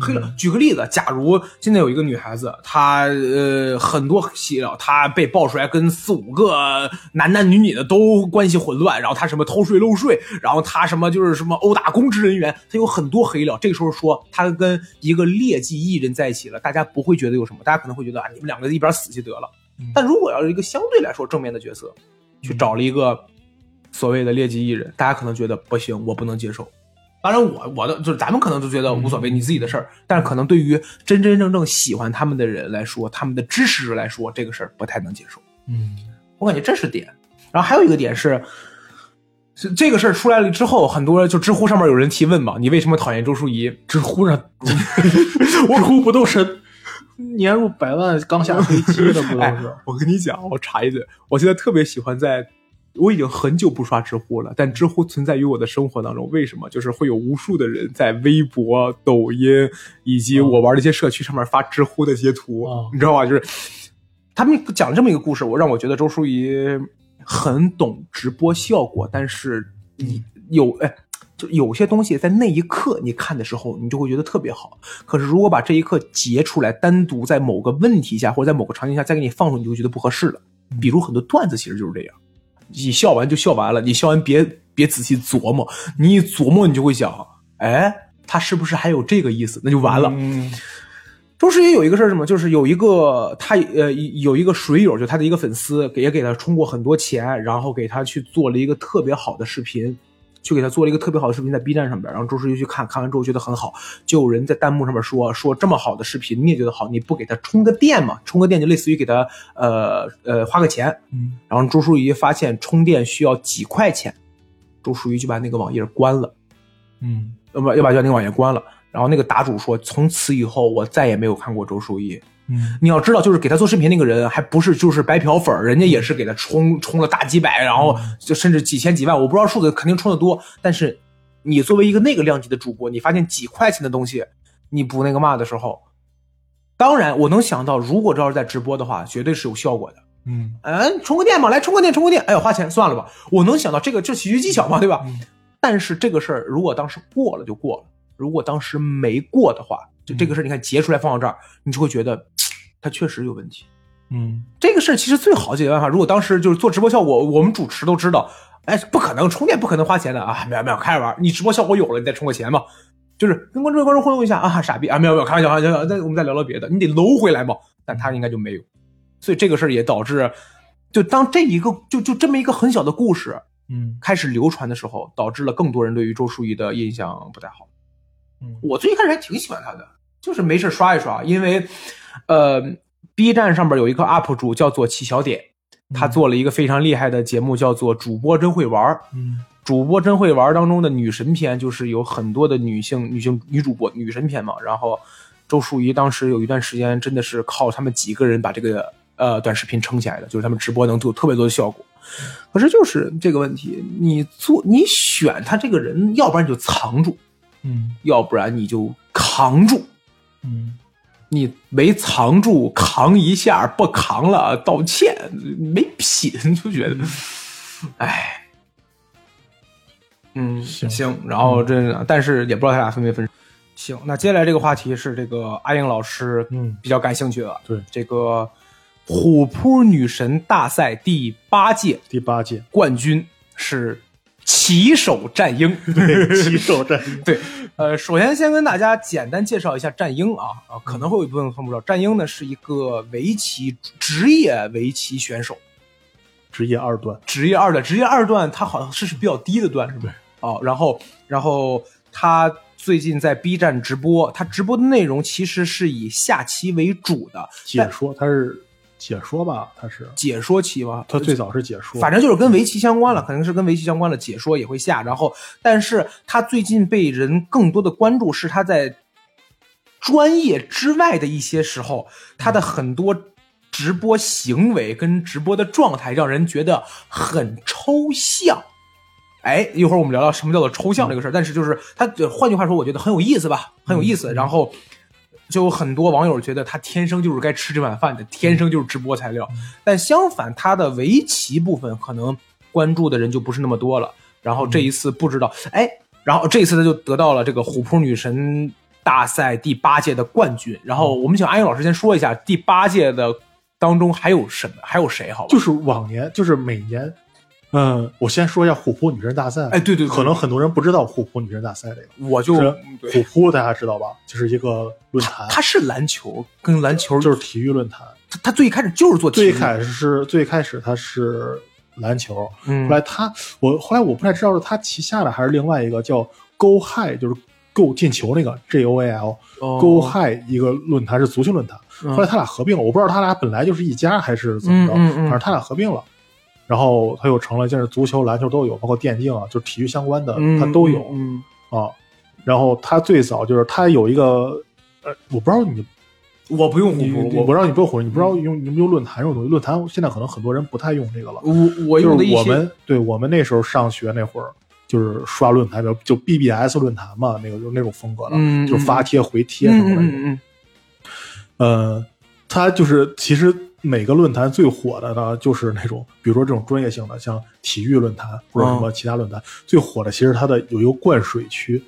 黑料，举个例子，假如现在有一个女孩子，她呃很多黑料，她被爆出来跟四五个男男女女的都关系混乱，然后她什么偷税漏税，然后她什么就是什么殴打公职人员，她有很多黑料。这个时候说她跟一个劣迹艺人在一起了，大家不会觉得有什么，大家可能会觉得啊，你们两个一边死去得了。但如果要是一个相对来说正面的角色，去找了一个所谓的劣迹艺人，大家可能觉得不行，我不能接受。当然我，我的就是咱们可能都觉得无所谓，你自己的事儿。但是可能对于真真正正喜欢他们的人来说，他们的支持者来说，这个事儿不太能接受。嗯我感觉这是点。然后还有一个点是，是这个事儿出来了之后，很多就知乎上面有人提问嘛，你为什么讨厌周淑怡？知乎上，知乎不都是年入百万刚下飞机的，不都 哎是？，我跟你讲，我插一嘴，我现在特别喜欢在，我已经很久不刷知乎了，但知乎存在于我的生活当中。为什么？就是会有无数的人在微博、抖音以及我玩的一些社区上面发知乎的截图，哦你知道吧？就是他们讲这么一个故事，我让我觉得周淑怡很懂直播效果，但是你有哎。就有些东西在那一刻你看的时候，你就会觉得特别好。可是如果把这一刻截出来，单独在某个问题下或者在某个场景下再给你放出，你就会觉得不合适了。比如很多段子其实就是这样，你笑完就笑完了，你笑完别别仔细琢磨，你一琢磨你就会想，哎，他是不是还有这个意思？那就完了。嗯周世怡有一个事儿什么？就是有一个他呃有一个水友，就他的一个粉丝，给也给他充过很多钱，然后给他去做了一个特别好的视频，去给他做了一个特别好的视频在 B 站上边，然后周世怡去看看完之后觉得很好，就有人在弹幕上面说说这么好的视频你也觉得好，你不给他充个电吗？充个电就类似于给他呃呃花个钱，嗯然后周淑怡发现充电需要几块钱，周淑怡就把那个网页关了。嗯要不要把那个网页关了。然后那个答主说，从此以后我再也没有看过周淑怡。嗯你要知道，就是给他做视频那个人，还不是就是白嫖粉儿，人家也是给他充充了大几百，然后就甚至几千几万，我不知道数字，肯定充的多。但是你作为一个那个量级的主播，你发现几块钱的东西，你不那个嘛的时候，当然我能想到，如果这要是在直播的话，绝对是有效果的。嗯嗯，充个电嘛，来充个电，充个电。哎呀，花钱算了吧。我能想到这个，这喜剧技巧嘛，对吧？嗯但是这个事儿如果当时过了就过了，如果当时没过的话，就这个事儿，你看截出来放到这儿，你就会觉得嘖它确实有问题。嗯这个事儿其实最好解决办法，如果当时就是做直播效果，我们主持都知道，哎，不可能充电不可能花钱的啊，没有没有，开着玩儿，你直播效果有了，你再充个钱嘛。就是跟观众观众互动一下啊，傻逼啊，没有没有，开玩笑开玩笑，那我们再聊聊别的，你得搂回来嘛。但他应该就没有，所以这个事儿也导致，就当这一个就就这么一个很小的故事嗯开始流传的时候，导致了更多人对于周淑怡的印象不太好。嗯我最一开始还挺喜欢他的，就是没事刷一刷，因为呃，B 站上边有一个 UP 主叫做齐小点，他做了一个非常厉害的节目，叫做《主播真会玩》。嗯主播真会玩当中的女神篇，就是有很多的女性女性女主播女神篇嘛。然后周淑怡当时有一段时间真的是靠他们几个人把这个呃短视频撑起来的，就是他们直播能做特别多的效果。可是就是这个问题，你做你选他这个人，要不然你就藏住，嗯。要不然你就扛住。嗯。你没藏住，扛一下不扛了，道歉，没品，就觉得，哎，嗯，行。行，然后这，但是也不知道他俩分没分。行，那接下来这个话题是这个阿英老师嗯。比较感兴趣的，对。这个虎扑女神大赛第八届第八届。冠军是骑手战鹰，对骑手战鹰。对，呃，首先先跟大家简单介绍一下战鹰啊啊，可能会有一部分人不知道，战鹰呢是一个围棋职业围棋选手，职业二段。职业二段，职业二段他好像是是比较低的段，是不是？哦，然后然后他最近在 B 站直播，他直播的内容其实是以下棋为主的，解说，他是解说吧？他是解说棋吧？他最早是解说，反正就是跟围棋相关了，可能是跟围棋相关的解说也会下。然后，但是他最近被人更多的关注是他在专业之外的一些时候，他的很多直播行为跟直播的状态让人觉得很抽象。哎，一会儿我们聊聊什么叫做抽象这个事儿。但是就是他，换句话说，我觉得很有意思吧，很有意思。然后就有很多网友觉得他天生就是该吃这碗饭的，天生就是直播材料。但相反，他的围棋部分可能关注的人就不是那么多了。然后这一次不知道，哎，然后这一次他就得到了这个虎扑女神大赛第八届的冠军。然后我们请安英老师先说一下第八届的当中还有什么，还有谁？好吧？就是往年，就是每年，嗯，我先说一下虎扑女神大赛。哎，对对对，可能很多人不知道虎扑女神大赛这个。我就是虎扑大家知道吧？就是一个论坛，它是篮球，跟篮球就是体育论坛。它它最开始就是做体育，最开始是最开始它是篮球，嗯后来它我后来我不太知道是它旗下的还是另外一个叫 Go High，就是 Go 进球那个 G O A L、哦 Go High 一个论坛是足球论坛，嗯后来他俩合并了，我不知道他俩本来就是一家还是怎么着，嗯嗯嗯反正他俩合并了。然后他又成了，就是足球、篮球都有，包括电竞啊，就是体育相关的，嗯他都有。嗯啊，然后他最早就是他有一个，呃，我不知道你我不用虎你扑，我不知道你不用虎，你不知道用你们用论坛这种东西，论坛现在可能很多人不太用这个了。我我用的一些就是我们对我们那时候上学那会儿，就是刷论坛，就就 BBS 论坛嘛，那个就那种风格的，嗯就是发帖回帖什么的。嗯嗯嗯呃，它就是其实每个论坛最火的呢，就是那种比如说这种专业性的，像体育论坛或者什么其他论坛，最火的其实它的有一个灌水区，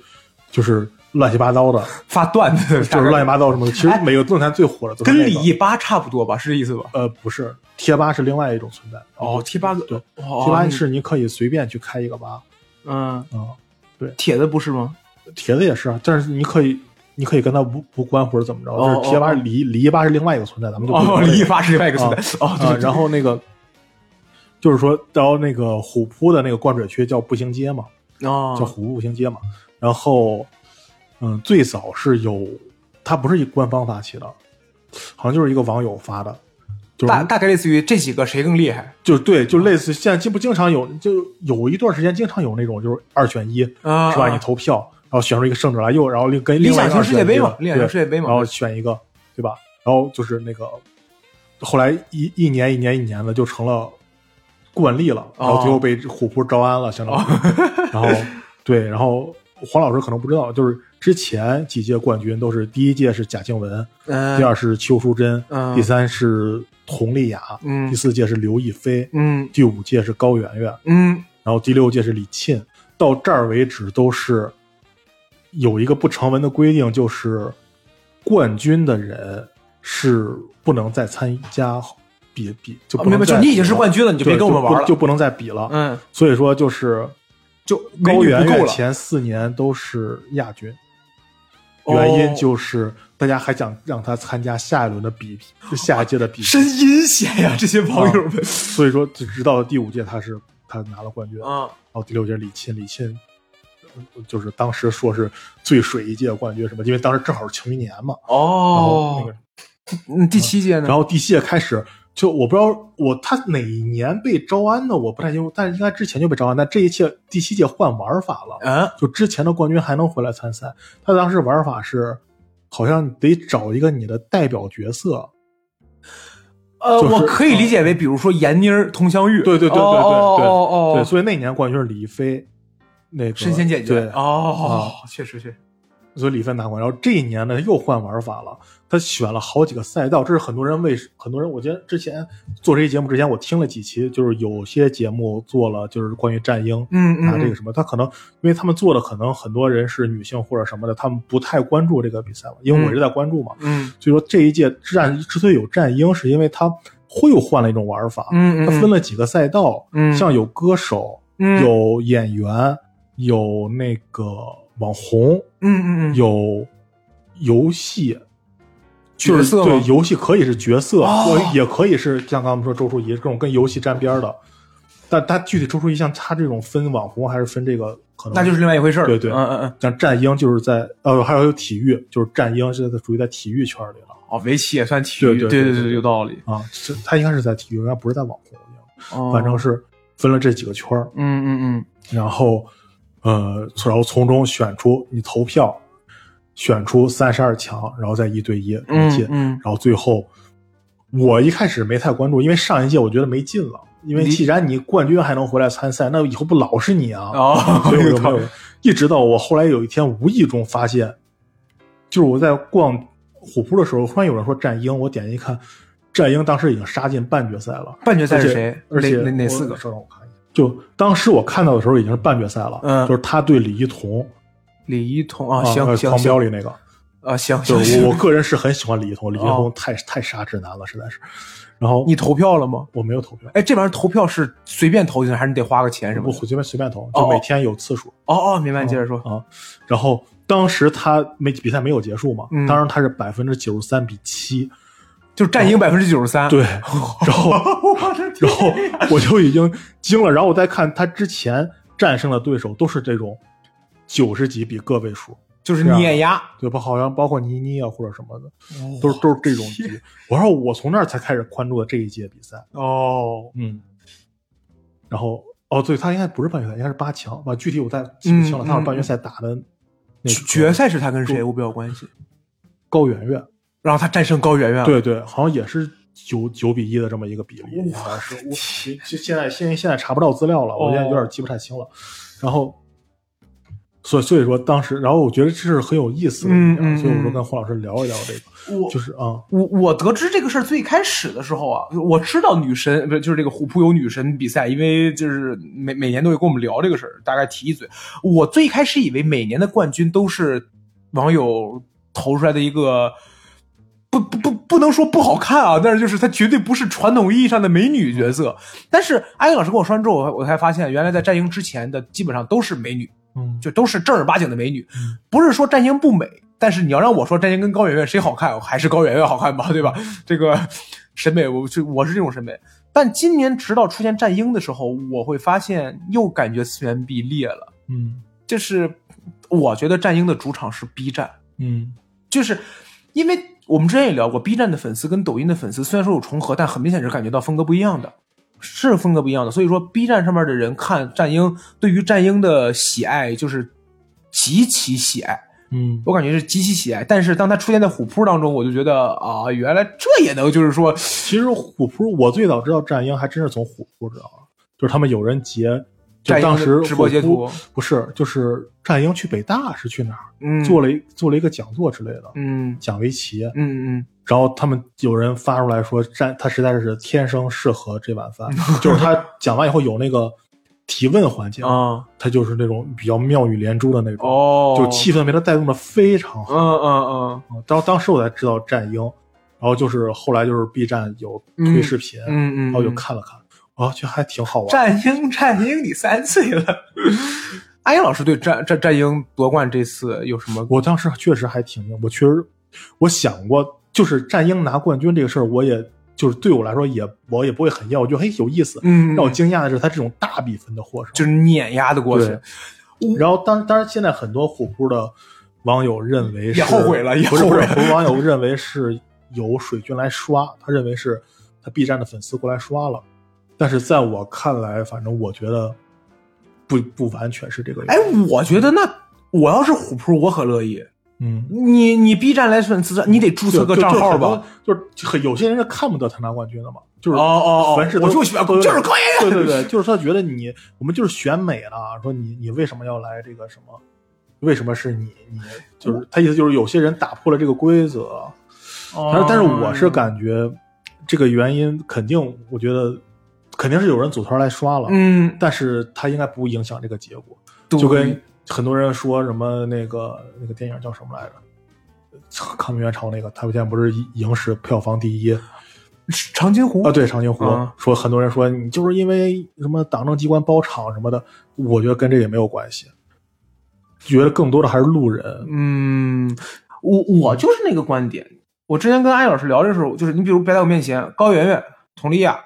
就是乱七八糟的，发段子 就是乱七八糟什么的。其实每个论坛最火的都是跟那个李毅吧差不多吧，是这意思吧？呃不是贴吧是另外一种存在哦，贴吧对，哦贴吧是你可以随便去开一个吧嗯，嗯，对。帖子不是吗？帖子也是啊，但是你可以你可以跟他无无关或者怎么着，哦就是贴吧哦李李一吧是另外一个存在，咱们就不哦，聊这个李一发是另外一个存在。哦，对啊，对然后那个就是说到那个虎扑的那个灌水区叫步行街嘛，哦，叫虎扑步行街嘛。然后，嗯，最早是有，它不是一官方发起的，好像就是一个网友发的，就是大大概类似于这几个谁更厉害就对，就类似现在经不经常有，就有一段时间经常有那种就是二选一，啊是吧？你投票，然后选出一个胜者来，又然后另跟理另外一个型世界杯嘛二选一理想型世界杯嘛然后选一个，对吧？然后就是那个，后来一一年一年一年的就成了惯例了，然后最后被虎扑招安了，相当于。然后对，然后黄老师可能不知道，就是之前几届冠军都是第一届是贾静雯，嗯，第二是邱淑贞，嗯第三是佟丽娅，嗯第四届是刘亦菲，嗯第五届是高圆圆，嗯然后第六届是李沁。到这儿为止都是有一个不成文的规定，就是冠军的人是不能再参加比比，就不哦明白，就你已经是冠军了，你就别跟我们玩了，就不就不能再比了。嗯，所以说就是就高圆圆女不够了。前四年都是亚军，哦原因就是大家还想让他参加下一轮的比就下一届的比赛，真阴险呀，这些网友们。所以说直直到第五届他是他拿了冠军，然啊，后第六届李沁，李沁呃就是当时说是最水一届冠军什么，因为当时正好是庆余年嘛，然后那哦个，嗯，第七届呢？然后第七届开始。就我不知道我他哪一年被招安的，我不太清楚，但是应该之前就被招安。但这一届第七届换玩法了，嗯，就之前的冠军还能回来参赛。他当时玩法是，好像得找一个你的代表角色，呃，就是我可以理解为，比如说闫妮儿、佟湘玉，对对对对对对哦哦哦对，哦，所以那年冠军是李一菲，那个神仙姐姐，对，哦，确实确实，所以李飞拿冠。然后这一年呢又换玩法了，他选了好几个赛道，这是很多人为很多人，我觉得之前做这期节目之前，我听了几期，就是有些节目做了，就是关于战鹰。嗯嗯嗯，拿这个什么，他可能因为他们做的可能很多人是女性或者什么的，他们不太关注这个比赛了，因为我一直在关注嘛，嗯所以说这一届战之所以有战鹰，是因为他会又换了一种玩法，嗯嗯，它分了几个赛道，嗯。像有歌手，嗯。有演员，有那个网红，嗯嗯嗯，有游戏。角色对游戏可以是角色，也可以是像刚刚我们说周淑怡这种跟游戏沾边的，但他具体周淑怡像他这种分网红还是分这个可能。那就是另外一回事儿，对对。嗯嗯嗯，像战鹰就是在呃还有有体育，就是战鹰现在属于在体育圈里了。哦，围棋也算体育，对对对对有道理，啊，是他应该是在体育，应该不是在网红，哦。反正是分了这几个圈儿，嗯嗯嗯，然后呃，然后从中选出你投票，选出三十二强，然后再一对一嗯进，嗯然后最后我一开始没太关注，因为上一届我觉得没劲了，因为既然你冠军还能回来参赛，那以后不老是你啊，哦，所以就没有。一直到我后来有一天无意中发现，就是我在逛虎扑的时候，忽然有人说战鹰，我点进一看，战鹰当时已经杀进半决赛了。半决赛是谁？而且哪哪四个？稍等我看。就当时我看到的时候已经是半决赛了，嗯就是他对李一桐李一桐啊，行行行飙里那个，啊，行就是行行，我我个人是很喜欢李一桐，李一哦桐太太杀直男了，实在是。然后你投票了吗？我没有投票，哎，这玩意儿投票是随便投进去，还是你得花个钱什么我的？随便随便投，哦就每天有次数。哦哦，明白，你接着说。啊。然后当时他没比赛没有结束嘛，嗯当时他是百分之九十三比七，就是战赢百分之九十三。对，然后 然后我就已经惊了，然后我再看他之前战胜的对手都是这种九十几比个位数，就是碾压。对吧？好像包括倪妮啊或者什么的，哦都是都是这种级。我说我从那儿才开始关注的这一届比赛，哦，嗯，然后哦，对他应该不是半决赛，应该是八强吧？具体我再记不清了，嗯他是半决赛打的那个决赛是他跟谁？我比较关心。高圆圆。然后他战胜高圆圆。，对对，好像也是九九比一的这么一个比例，好像是我就现在现在现在查不到资料了，我现在有点记不太清了。然后，所以所以说当时，然后我觉得这是很有意思的一点，嗯嗯所以我说嗯跟黄老师聊一聊这个，我就是啊，我我得知这个事儿最开始的时候啊，我知道女神不是就是这个虎扑有女神比赛，因为就是每每年都会跟我们聊这个事儿，大概提一嘴。我最开始以为每年的冠军都是网友投出来的一个。不能说不好看啊，但是就是她绝对不是传统意义上的美女角色。但是阿英老师跟我说完之后，我我才发现，原来在战鹰之前的基本上都是美女，嗯，就都是正儿八经的美女嗯，不是说战鹰不美，但是你要让我说战鹰跟高圆圆谁好看，还是高圆圆好看吧，对吧？这个审美，我就我是这种审美。但今年直到出现战鹰的时候，我会发现又感觉次元壁裂了。嗯就是我觉得战鹰的主场是 B 站，嗯就是因为我们之前也聊过，B 站的粉丝跟抖音的粉丝虽然说有重合，但很明显是感觉到风格不一样的，是风格不一样的。所以说，B 站上面的人看战鹰，对于战鹰的喜爱就是极其喜爱，嗯我感觉是极其喜爱。但是当他出现在虎扑当中，我就觉得啊，原来这也能就是说，其实虎扑，我最早知道战鹰还真是从虎扑知道的，就是他们有人截，就当时直播截图不是，就是战鹰去北大是去哪儿、嗯，做了一做了一个讲座之类的，嗯。讲围棋，嗯嗯。然后他们有人发出来说战他实在是天生适合这碗饭，就是他讲完以后有那个提问环节，嗯啊他就是那种比较妙语连珠的那种，哦，就气氛被他带动的非常好。嗯嗯嗯。嗯当当时我才知道战鹰，然后就是后来就是 B 站有推视频，嗯嗯，然后就看了看，啊，觉得还挺好玩。战鹰，战鹰，你三岁了。阿英老师对战战战鹰夺冠这次有什么？我当时确实还挺，我确实我想过，就是战鹰拿冠军这个事儿，我也就是对我来说也我也不会很要，我觉得嘿有意思。嗯让我惊讶的是他这种大比分的获胜，就是碾压的过去。然后当当然现在很多虎扑的网友认为是也后悔了也后悔了很多网友认为是有水军来刷，他认为是他 B 站的粉丝过来刷了，但是在我看来，反正我觉得不不完全是这个原哎。，我觉得那我要是虎扑，我可乐意。嗯，你你 B 站来粉丝，你得注册个账号吧？？就是很有些人是看不得他拿冠军的嘛，就是哦哦哦凡事我就喜欢对对就是高圆圆对对对，就是他觉得你我们就是选美了，说你你为什么要来这个什么？为什么是你？你就是他意思就是有些人打破了这个规则，但是但是我是感觉这个原因肯定，我觉得肯定是有人组团来刷了，嗯，但是他应该不影响这个结果，就跟很多人说什么那个那个电影叫什么来着？抗美援朝那个，他们现在不是影史票房第一长津湖啊？对，长津湖、啊说很多人说你就是因为什么党政机关包场什么的，我觉得跟这也没有关系，觉得更多的还是路人。嗯，我我就是那个观点。我之前跟艾老师聊的时候，就是你比如摆在我面前，高圆圆、佟丽娅，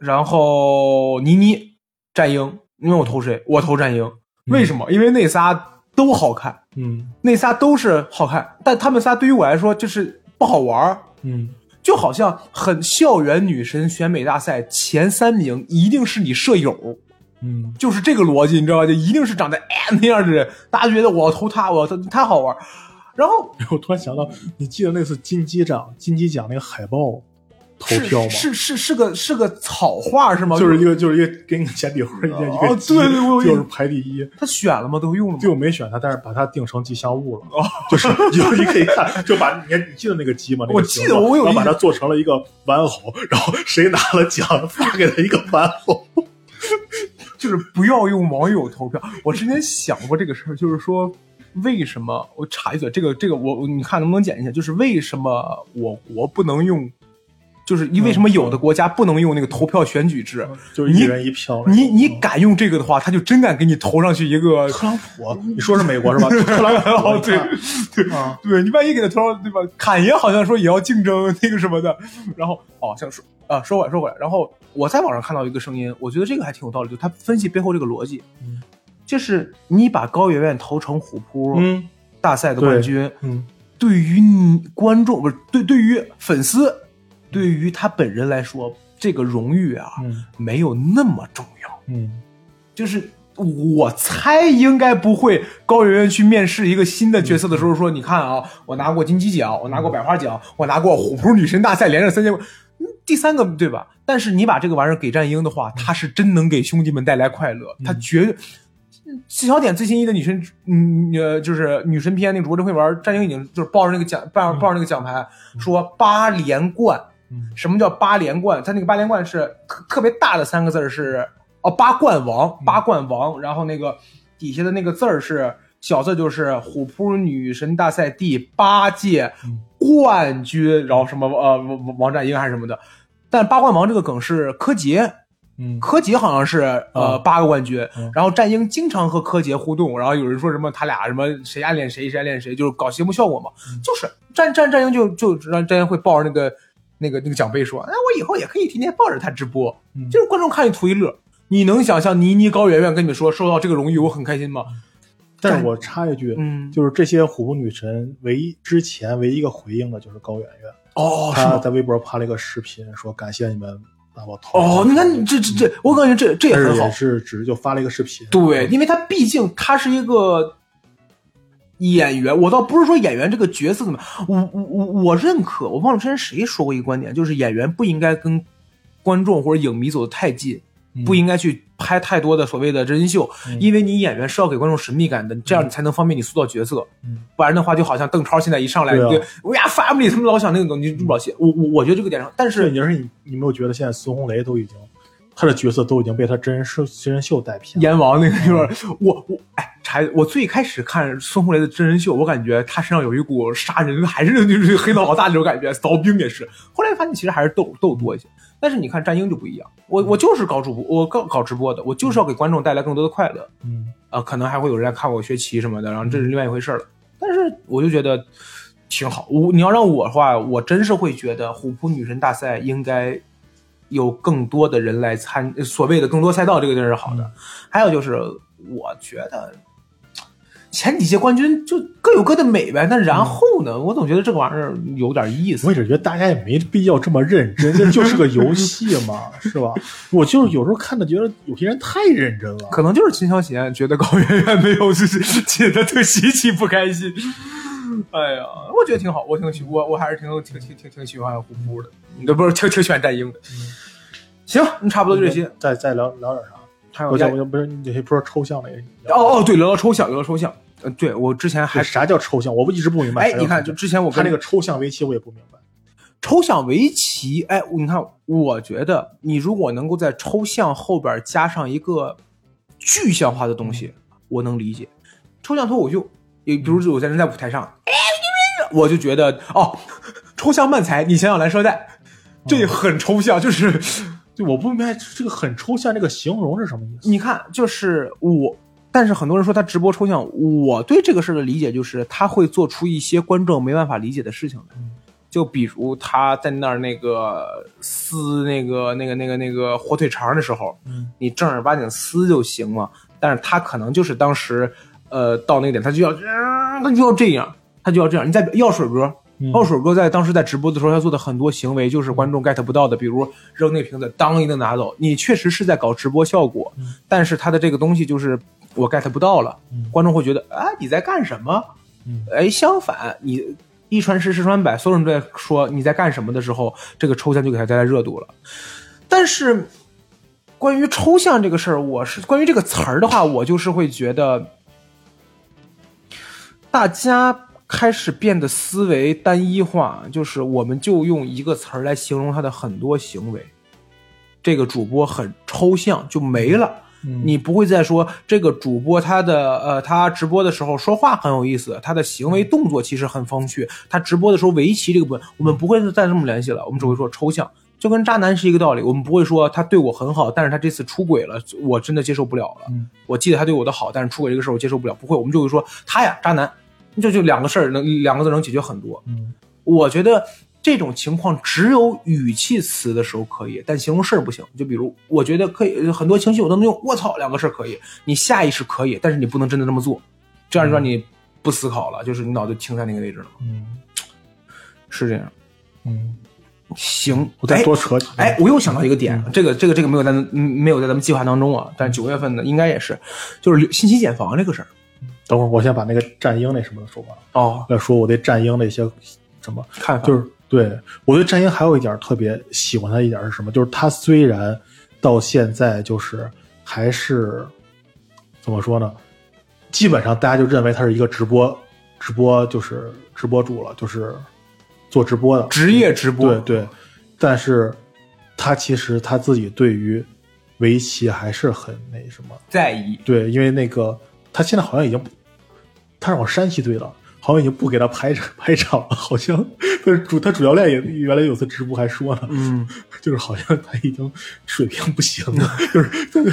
然后倪妮、战鹰，你问我投谁？我投战鹰。为什么？因为那仨都好看，嗯那仨都是好看，但他们仨对于我来说就是不好玩儿嗯就好像很校园女神选美大赛前三名一定是你舍友，嗯就是这个逻辑，你知道吧？就一定是长得哎那样的人，大家觉得我要投他，我要投他好玩儿。然后 我突然想到，你记得那次金鸡奖金鸡奖那个海报投票吗？是是是是个是个草画是吗？就是一个就是一个给你简笔画一件一哦个鸡，对就是排第一。他选了吗？都用了吗？对，我没选他，但是把它定成吉祥物了。就是就是你可以看，就把你你记得那个鸡吗？那个我记得我有印然后把它做成了一个玩偶，然后谁拿了奖发给他一个玩偶。就是不要用网友投票。我之前想过这个事儿，就是说为什么我插一嘴，这个这个我我你看能不能剪一下？就是为什么我国不能用，就是因为什么有的国家不能用那个投票选举制？就是一人一票。你你嗯敢用这个的话，他就真敢给你投上去一个。特朗普，你说是美国是吧？特朗普，哦，对对啊，对，你万一给他投上，对吧？侃爷好像说也要竞争那个什么的，然后哦，像说啊，说回来说回来，然后我在网上看到一个声音，我觉得这个还挺有道理，就他分析背后这个逻辑，嗯就是你把高圆圆投成虎扑嗯大赛的冠军，嗯对于你观众不是对对于粉丝，对于他本人来说，这个荣誉啊、嗯没有那么重要。嗯就是我猜应该不会，高圆圆去面试一个新的角色的时候说：“你看啊，我拿过金鸡奖，我拿过百花奖，我拿过虎扑女神大赛，连着三届，嗯第三个对吧？但是你把这个玩意儿给战鹰的话，他是真能给兄弟们带来快乐，他绝。对小点最新一的女神，嗯呃，就是女神篇那个主播真会玩，战鹰已经就是抱着那个奖，抱着抱着那个奖牌，说八连冠，嗯。什么叫八连冠？他那个八连冠是特特别大的三个字儿是哦八冠王，八冠王，然后那个底下的那个字儿是小字，就是虎扑女神大赛第八届冠军，然后什么呃王王战英还是什么的。但八冠王这个梗是柯洁嗯。柯洁好像是呃嗯八个冠军嗯，然后战鹰经常和柯洁互动，然后有人说什么他俩什么谁暗恋谁，谁暗恋谁，就是搞节目效果嘛。嗯。就是战战战鹰就就让战鹰会抱着那个那个那个奖杯说，哎，我以后也可以天天抱着它直播，嗯就是观众看你图一乐。你能想象倪妮高圆圆跟你们说收到这个荣誉我很开心吗？但是我插一句，嗯，就是这些虎扑女神唯一之前唯一一个回应的就是高圆圆，哦？她在微博发了一个视频，说感谢你们把我投哦，你看这这这，我感觉这这也很好但是只是就发了一个视频，对，因为他毕竟他是一个演员，我倒不是说演员这个角色怎么样，我我我我认可。我忘了之前谁说过一个观点，就是演员不应该跟观众或者影迷走得太近，嗯不应该去拍太多的所谓的真人秀，嗯因为你演员是要给观众神秘感的，这样你才能方便你塑造角色。嗯不然的话，就好像邓超现在一上来，对啊对，我呀 family 他们老想那个东西入不了戏。我我我觉得这个点上，但是，是你是你你没有觉得现在孙红雷都已经他的角色都已经被他真人秀真人秀带偏了？阎王那个地方，我我哎，柴，我最开始看孙红雷的真人秀，我感觉他身上有一股杀人，还是就是黑道老大那种感觉，扫兵也是。后来发现其实还是斗斗多一些。但是你看战鹰就不一样，我我就是搞主播，我搞搞直播的，我就是要给观众带来更多的快乐。嗯啊，可能还会有人来看我学棋什么的，然后这是另外一回事了。但是我就觉得挺好。我你要让我的话，我真是会觉得虎扑女神大赛应该有更多的人来参，所谓的更多赛道，这个真是好的。嗯还有就是，我觉得前几届冠军就各有各的美呗。那然后呢，我总觉得这个玩意儿有点意思我。只是觉得大家也没必要这么认真，这 就是个游戏嘛，是吧？我就是有时候看的觉得有些人太认真了。可能就是秦霄贤觉得高圆圆没有就是写的特稀奇不开心。哎呀，我觉得挺好，我挺喜我我还是挺挺挺挺挺喜欢虎扑的，那不是挺挺喜欢战鹰的。行，那差不多就这些。再再聊聊点啥？还有呀我想我不是你不说抽象那个？哦哦，对，聊聊抽象，聊聊抽象。呃，对我之前还还啥叫抽象？我不一直不明白。哎，你看，就之前我看那个抽象围棋我也不明白。抽象围棋，哎，你看，我觉得你如果能够在抽象后边加上一个具象化的东西，我能理解。抽象脱口秀，也比如说我在人在舞台上，哎，我就觉得哦，抽象漫才，你想想蓝色带，这很抽象，就是就，我不明白这个很抽象，这个形容是什么意思？你看，就是我。但是很多人说他直播抽象，我对这个事儿的理解就是他会做出一些观众没办法理解的事情来。就比如他在那儿那个撕那个那个那个那个火腿肠的时候，嗯你正儿八经撕就行了。但是他可能就是当时，呃，到那个点他就要，呃他就要这样，他就要这样。你在药水哥，嗯药水哥在当时在直播的时候，他做的很多行为就是观众 get 不到的，比如扔那瓶子，当一个拿走。你确实是在搞直播效果，嗯但是他的这个东西就是我 get 不到了，嗯观众会觉得，啊，你在干什么？嗯哎，相反，你一传十，十传百，所有人都在说你在干什么的时候，这个抽象就给他带来热度了。但是，关于抽象这个事儿，我是关于这个词儿的话，我就是会觉得，大家开始变得思维单一化，就是我们就用一个词儿来形容他的很多行为。这个主播很抽象，就没了。嗯你不会再说这个主播他的呃，他直播的时候说话很有意思，他的行为动作其实很风趣，他直播的时候围棋这个部分，我们不会再这么联系了，我们只会说抽象，就跟渣男是一个道理，我们不会说他对我很好，但是他这次出轨了，我真的接受不了了。嗯我记得他对我的好，但是出轨这个事儿我接受不了，不会，我们就会说他呀渣男，就就两个事儿能两个字能解决很多。嗯我觉得这种情况只有语气词的时候可以，但形容事儿不行。就比如，我觉得可以很多情绪我都能用“我操”两个事儿可以，你下意识可以，但是你不能真的这么做，这样就让你不思考了，就是你脑子停在那个位置了，嗯 是这样。嗯，行，我再哎多扯几句。哎，我又想到一个点，这个这个这个没有在嗯没有在咱们计划当中啊，但是九月份呢应该也是，就是信息茧房这个事儿。等会儿我先把那个战鹰那什么的说完，哦，再说我对战鹰的一些什么，看法就是对我对战鹰还有一点特别喜欢他一点是什么？就是他虽然到现在就是还是怎么说呢？基本上大家就认为他是一个直播直播就是直播主了，就是做直播的职业直播，对对，但是他其实他自己对于围棋还是很那什么。在意。对，因为那个他现在好像已经不，他让我山西队的，好像已经不给他排排场了，好像他主他主教练也原来有次直播还说呢，嗯。就是好像他已经水平不行了，就是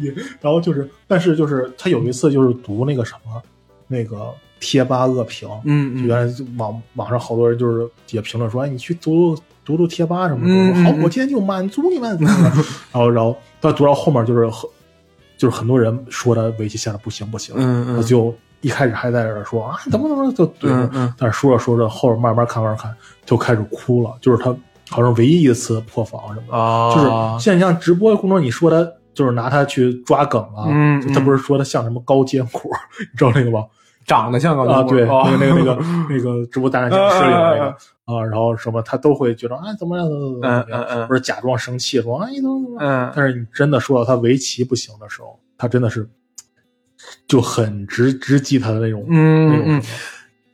也，然后就是，但是就是他有一次就是读那个什么那个贴吧恶评，嗯原来就网网上好多人就是底下评论说，哎，你去读读读读贴吧什么的，嗯我说好嗯，我今天就满足你们，然后然后他读到后面就是很就是很多人说他围棋下的不行不行，嗯嗯。他就一开始还在这儿说啊怎么怎么就怼着，嗯。嗯但是说着说着后面慢慢看慢慢看就开始哭了，就是他好像唯一一次破防什么的，啊，就是现在像直播过程中你说他。就是拿他去抓梗啊，嗯他不是说他像什么高坚果，你知道那个吗？长得像个啊，对，哦。那个那个那个那个直播大战僵尸里的那个。啊，然后什么他都会觉得啊怎么样怎么怎么嗯怎么样，或者假装生气说啊你怎么怎么但是你真的说到他围棋不行的时候，他真的是就很直直击他的那种那嗯嗯种什么，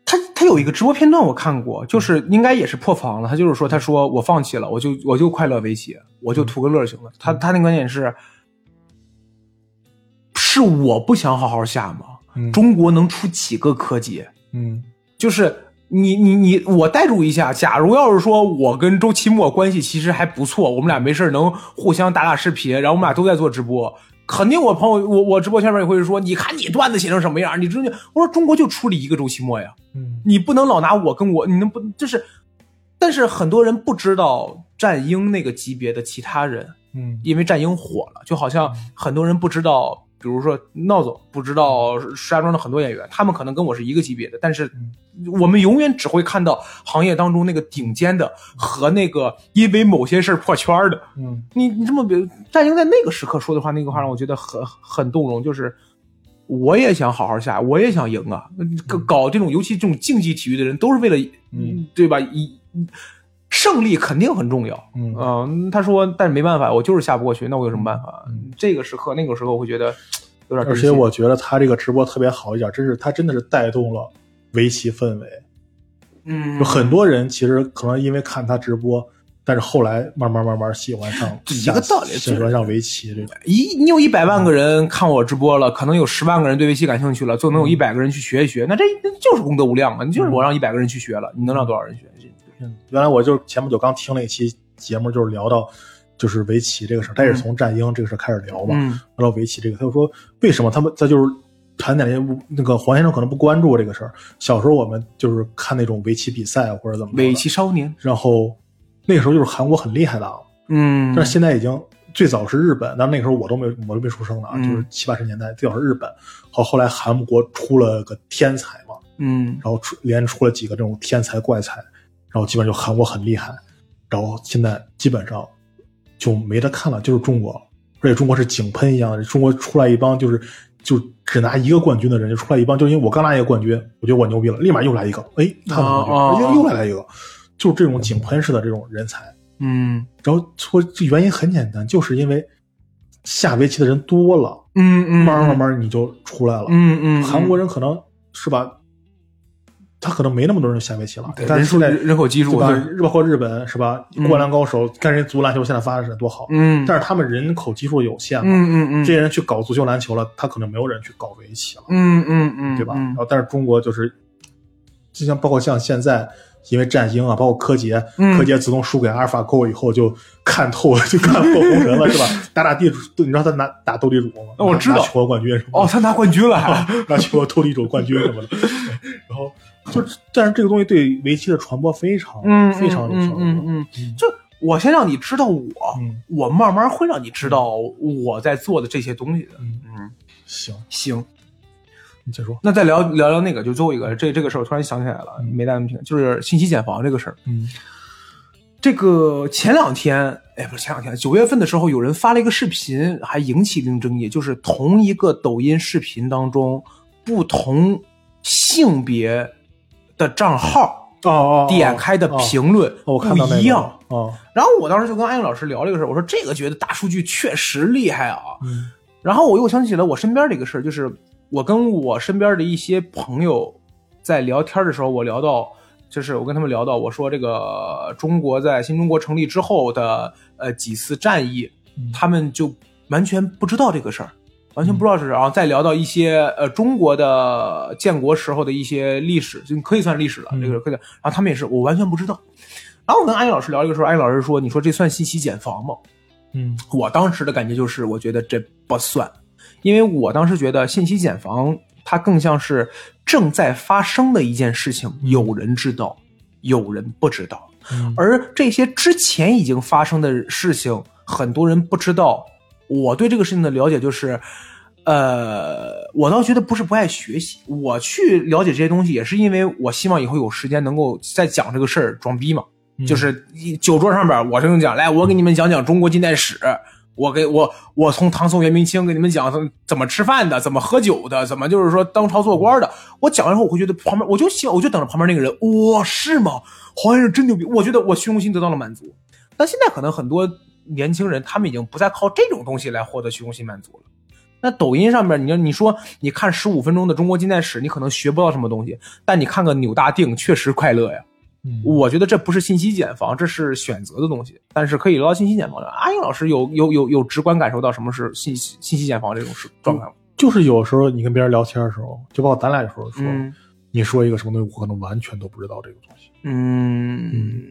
他他有一个直播片段我看过，就是应该也是破防了。他就是说，他说我放弃了，我就我就快乐围棋，我就图个乐就行了。他他那观点是，是我不想好好下吗？嗯中国能出几个柯洁？嗯就是你你你，我代入一下，假如要是说我跟周奇墨关系其实还不错，我们俩没事儿能互相打打视频，然后我们俩都在做直播，肯定我朋友我我直播圈里面也会说，你看你段子写成什么样，你真的，我说中国就出了一个周期末呀，嗯。你不能老拿我跟我，你能不就是？但是很多人不知道战鹰那个级别的其他人，嗯。因为战鹰火了，就好像很多人不知道，比如说闹总不知道石家庄的很多演员，他们可能跟我是一个级别的，但是我们永远只会看到行业当中那个顶尖的和那个因为某些事儿破圈的。嗯你你这么比，战鹰在那个时刻说的话，那个话让我觉得很很动容，就是。我也想好好下，我也想赢啊！搞搞这种，尤其这种竞技体育的人，都是为了，嗯，对吧？一胜利肯定很重要，嗯嗯，他说，但是没办法，我就是下不过去，那我有什么办法？嗯这个时刻，那个时候，我会觉得 有点而且我觉得他这个直播特别好一点，真是他真的是带动了围棋氛围。嗯有很多人其实可能因为看他直播，但是后来慢慢慢慢喜欢上一个道理喜欢上围棋这种。一你有一百万个人看我直播了，可能有十万个人对围棋感兴趣了，就能有一百个人去学一学，那这那就是功德无量啊！你就是我让一百个人去学了，你能让多少人学？嗯，原来我就是前不久刚听了一期节目，就是聊到就是围棋这个事儿，他也是从战鹰这个事儿开始聊嘛，嗯。聊到围棋这个，他就说为什么他们他就是谈点那些那个黄先生可能不关注这个事儿。小时候我们就是看那种围棋比赛或者怎么的围棋，少年，然后那个时候就是韩国很厉害的，啊，嗯。但是现在已经最早是日本，但那个时候我都没有我都没出生呢啊，嗯。就是七八十年代最早是日本，好后来韩国出了个天才嘛，嗯。然后出连出了几个这种天才怪才，然后基本上就韩国很厉害，然后现在基本上就没得看了，就是中国，而且中国是井喷一样的，中国出来一帮就是就只拿一个冠军的人，就出来一帮，就因为我刚拿一个冠军，我觉得我牛逼了，立马又来一个，哎，他拿冠军，哦哦又又来了一个，就是这种井喷式的这种人才。嗯然后说这原因很简单，就是因为下围棋的人多了，嗯嗯，慢慢慢慢你就出来了。嗯嗯，韩国人可能是吧，他可能没那么多人下围棋了，但是现在人口基数对吧？包括日本是吧？嗯灌篮高手看人足篮球现在发展得多好，嗯，但是他们人口基数有限嘛，嗯嗯嗯，这些人去搞足球篮球了，他可能没有人去搞围棋了，嗯嗯嗯，对吧？嗯然后但是中国就是，就像包括像现在。因为战鹰啊，包括柯洁，嗯柯洁自从输给阿尔法狗以后，就看透了，就看破红尘了，是吧？打打地主，你知道他拿打斗地主吗？哦我知道拿全国冠军什么的哦，他拿冠军了还，拿全国斗地主冠军什么的。然后就，但是这个东西对围棋的传播非常，嗯非常有效嗯果。嗯嗯，就我先让你知道我，嗯我慢慢会让你知道我在做的这些东西的。嗯，嗯，行，行，你再说。那再聊聊聊那个，就最后一个，这这个事儿我突然想起来了，没大家听，就是信息茧房这个事儿。嗯这个前两天，哎，不是前两天，九月份的时候，有人发了一个视频，还引起一定争议，就是同一个抖音视频当中，不同性别的账号哦哦，点开的评论哦，我看到那个不一样。哦，然后我当时就跟安英老师聊这个事儿，我说这个觉得大数据确实厉害啊。嗯然后我又想起了我身边的一个事儿，就是我跟我身边的一些朋友在聊天的时候，我聊到，就是我跟他们聊到，我说这个中国在新中国成立之后的呃几次战役，嗯他们就完全不知道这个事儿。完全不知道是，然后再聊到一些呃中国的建国时候的一些历史，就可以算历史了，嗯这个可以。然后他们也是我完全不知道。然后我跟安逸老师聊这个时候，安逸老师说：“你说这算信息茧房吗？”嗯我当时的感觉就是，我觉得这不算，因为我当时觉得信息茧房它更像是正在发生的一件事情，有人知道，有人不知道，嗯而这些之前已经发生的事情，很多人不知道。我对这个事情的了解就是，呃，我倒觉得不是不爱学习，我去了解这些东西，也是因为我希望以后有时间能够再讲这个事儿装逼嘛。嗯就是一酒桌上边，我这么讲，来，我给你们讲讲中国近代史。我给我我从唐宋元明清给你们讲怎么吃饭的，怎么喝酒的，怎么就是说当朝做官的。我讲完之后，我会觉得旁边，我就希望我就等着旁边那个人，哇，是吗？黄先生真牛逼！我觉得我虚荣心得到了满足。但现在可能很多年轻人，他们已经不再靠这种东西来获得虚荣心满足了。那抖音上面，你你说你看十五分钟的中国近代史，你可能学不到什么东西，但你看个扭大腚，确实快乐呀。嗯我觉得这不是信息茧房，这是选择的东西。但是可以聊到信息茧房。阿英老师有有有有直观感受到什么是信息信息茧房这种事状态吗？就是有时候你跟别人聊天的时候，就包括咱俩有时候说，嗯你说一个什么东西，我可能完全都不知道这个东西。嗯，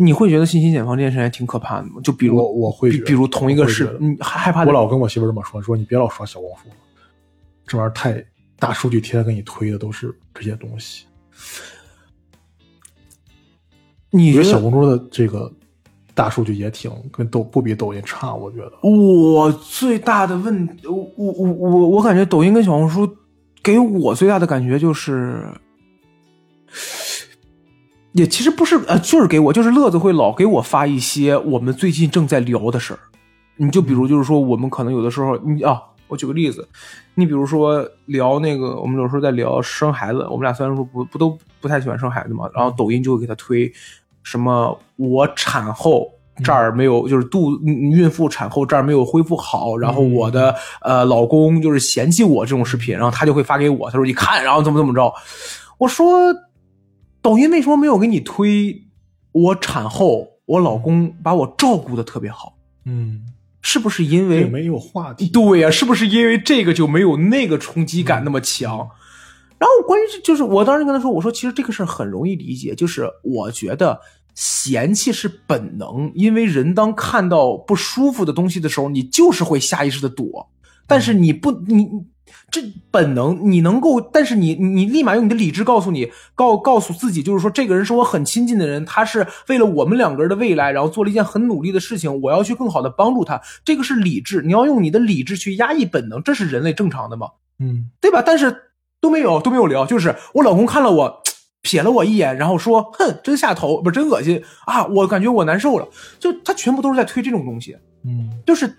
你会觉得信息茧房这件事还挺可怕的吗？就比如我我会比比如同一个事你害害怕我老跟我媳妇这么说，说你别老刷小红书，这玩意儿太大数据贴给你推的都是这些东西。你觉得小红书的这个大数据也挺跟抖不比抖音差，我觉得。我最大的问，我我我我我感觉抖音跟小红书给我最大的感觉就是，也其实不是呃，就是给我就是乐子会老给我发一些我们最近正在聊的事儿。你就比如就是说，我们可能有的时候，你啊，我举个例子，你比如说聊那个，我们有时候在聊生孩子，我们俩虽然说不不都不太喜欢生孩子嘛，然后抖音就会给他推什么我产后这儿没有，就是肚嗯孕妇产后这儿没有恢复好，然后我的呃老公就是嫌弃我这种视频，然后他就会发给我，他说你看，然后怎么怎么着，我说抖音为什么没有给你推我产后我老公把我照顾的特别好？嗯，是不是因为没有话题。对呀、是不是因为这个就没有那个冲击感那么强？然后关于这就是我当时跟他说，我说其实这个事儿很容易理解，就是我觉得嫌弃是本能，因为人当看到不舒服的东西的时候，你就是会下意识的躲，但是你不你。这本能，你能够，但是你你立马用你的理智告诉你，告告诉自己，就是说这个人是我很亲近的人，他是为了我们两个人的未来，然后做了一件很努力的事情，我要去更好的帮助他，这个是理智，你要用你的理智去压抑本能，这是人类正常的嘛，嗯对吧？但是都没有都没有聊，就是我老公看了我。瞥了我一眼，然后说：“哼，真下头，不是真恶心啊！我感觉我难受了。”就他全部都是在推这种东西，嗯就是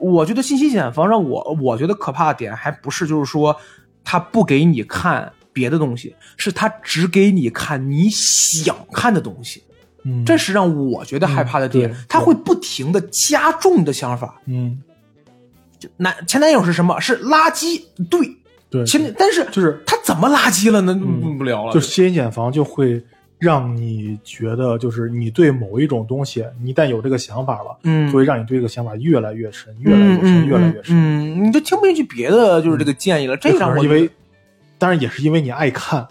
我觉得信息茧房让我我觉得可怕的点，还不是就是说他不给你看别的东西，是他只给你看你想看的东西，嗯，这是让我觉得害怕的点。嗯他会不停的加重你的想法。嗯就男前男友是什么？是垃圾，对，对，前但是就是他怎么垃圾了呢？嗯不不聊了，就信息茧房就会让你觉得，就是你对某一种东西，你一旦有这个想法了，嗯就会让你对这个想法越来越深，越来越深，越来越深。你就听不进去别的，就是这个建议了。这可让我因为，当然也是因为你爱看，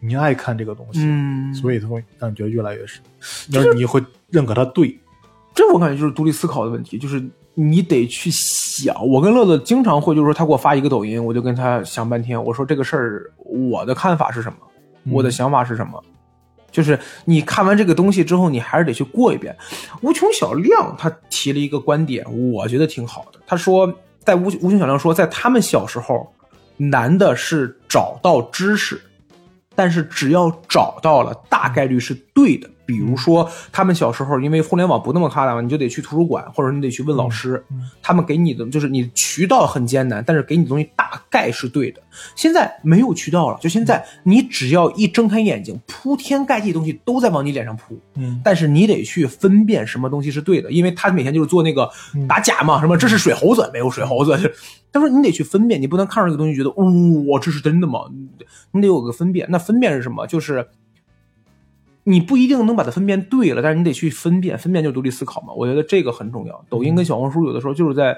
你爱看这个东西，嗯，所以它会让你觉得越来越深，就是你会认可它对。这我感觉就是独立思考的问题，就是你得去想。我跟乐乐经常会，就是说他给我发一个抖音，我就跟他想半天，我说这个事儿我的看法是什么，嗯我的想法是什么。就是你看完这个东西之后，你还是得去过一遍。无穷小亮他提了一个观点，我觉得挺好的。他说，在无无穷小亮说，在他们小时候，难的是找到知识，但是只要找到了，大概率是对的。比如说，他们小时候因为互联网不那么发达嘛，你就得去图书馆，或者你得去问老师，他们给你的就是你渠道很艰难，但是给你的东西大概是对的。现在没有渠道了，就现在你只要一睁开眼睛，铺天盖地的东西都在往你脸上扑，嗯但是你得去分辨什么东西是对的，因为他每天就是做那个打假嘛，什么这是水猴子，没有水猴子。他说你得去分辨，你不能看上这个东西觉得，哦，这是真的吗？你得有个分辨。那分辨是什么？就是你不一定能把它分辨对了，但是你得去分辨，分辨就是独立思考嘛。我觉得这个很重要。抖音跟小红书有的时候就是在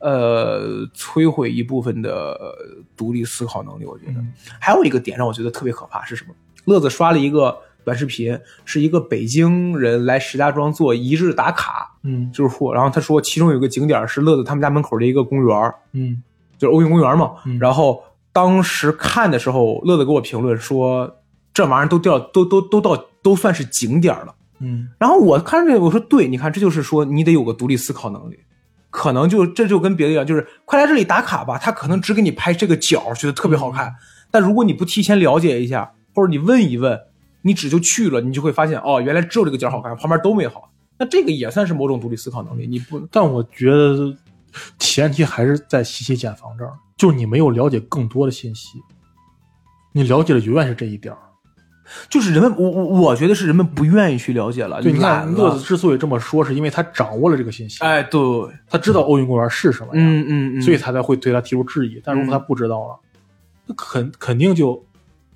呃，摧毁一部分的呃独立思考能力。我觉得、嗯还有一个点让我觉得特别可怕是什么？乐子刷了一个短视频，是一个北京人来石家庄做一日打卡，嗯就是货。然后他说，其中有一个景点是乐子他们家门口的一个公园，嗯就是欧运公园嘛。嗯然后当时看的时候，乐子给我评论说，这玩意儿都掉都都都到都算是景点了。嗯然后我看着我说对，你看这就是说你得有个独立思考能力，可能就这就跟别的一样，就是快来这里打卡吧，他可能只给你拍这个角，觉得特别好看，但如果你不提前了解一下，或者你问一问，你只就去了，你就会发现哦，原来只有这个角好看，旁边都没好。那这个也算是某种独立思考能力，你不但我觉得前提还是在信息茧房这儿，就是你没有了解更多的信息，你了解的永远是这一点儿。就是人们我我我觉得是人们不愿意去了解了，对，你懒看乐子。之所以这么说，是因为他掌握了这个信息，哎，对，他知道奥运公园是什么呀，嗯嗯嗯，所以他才会对他提出质疑。但如果他不知道了，那肯肯定就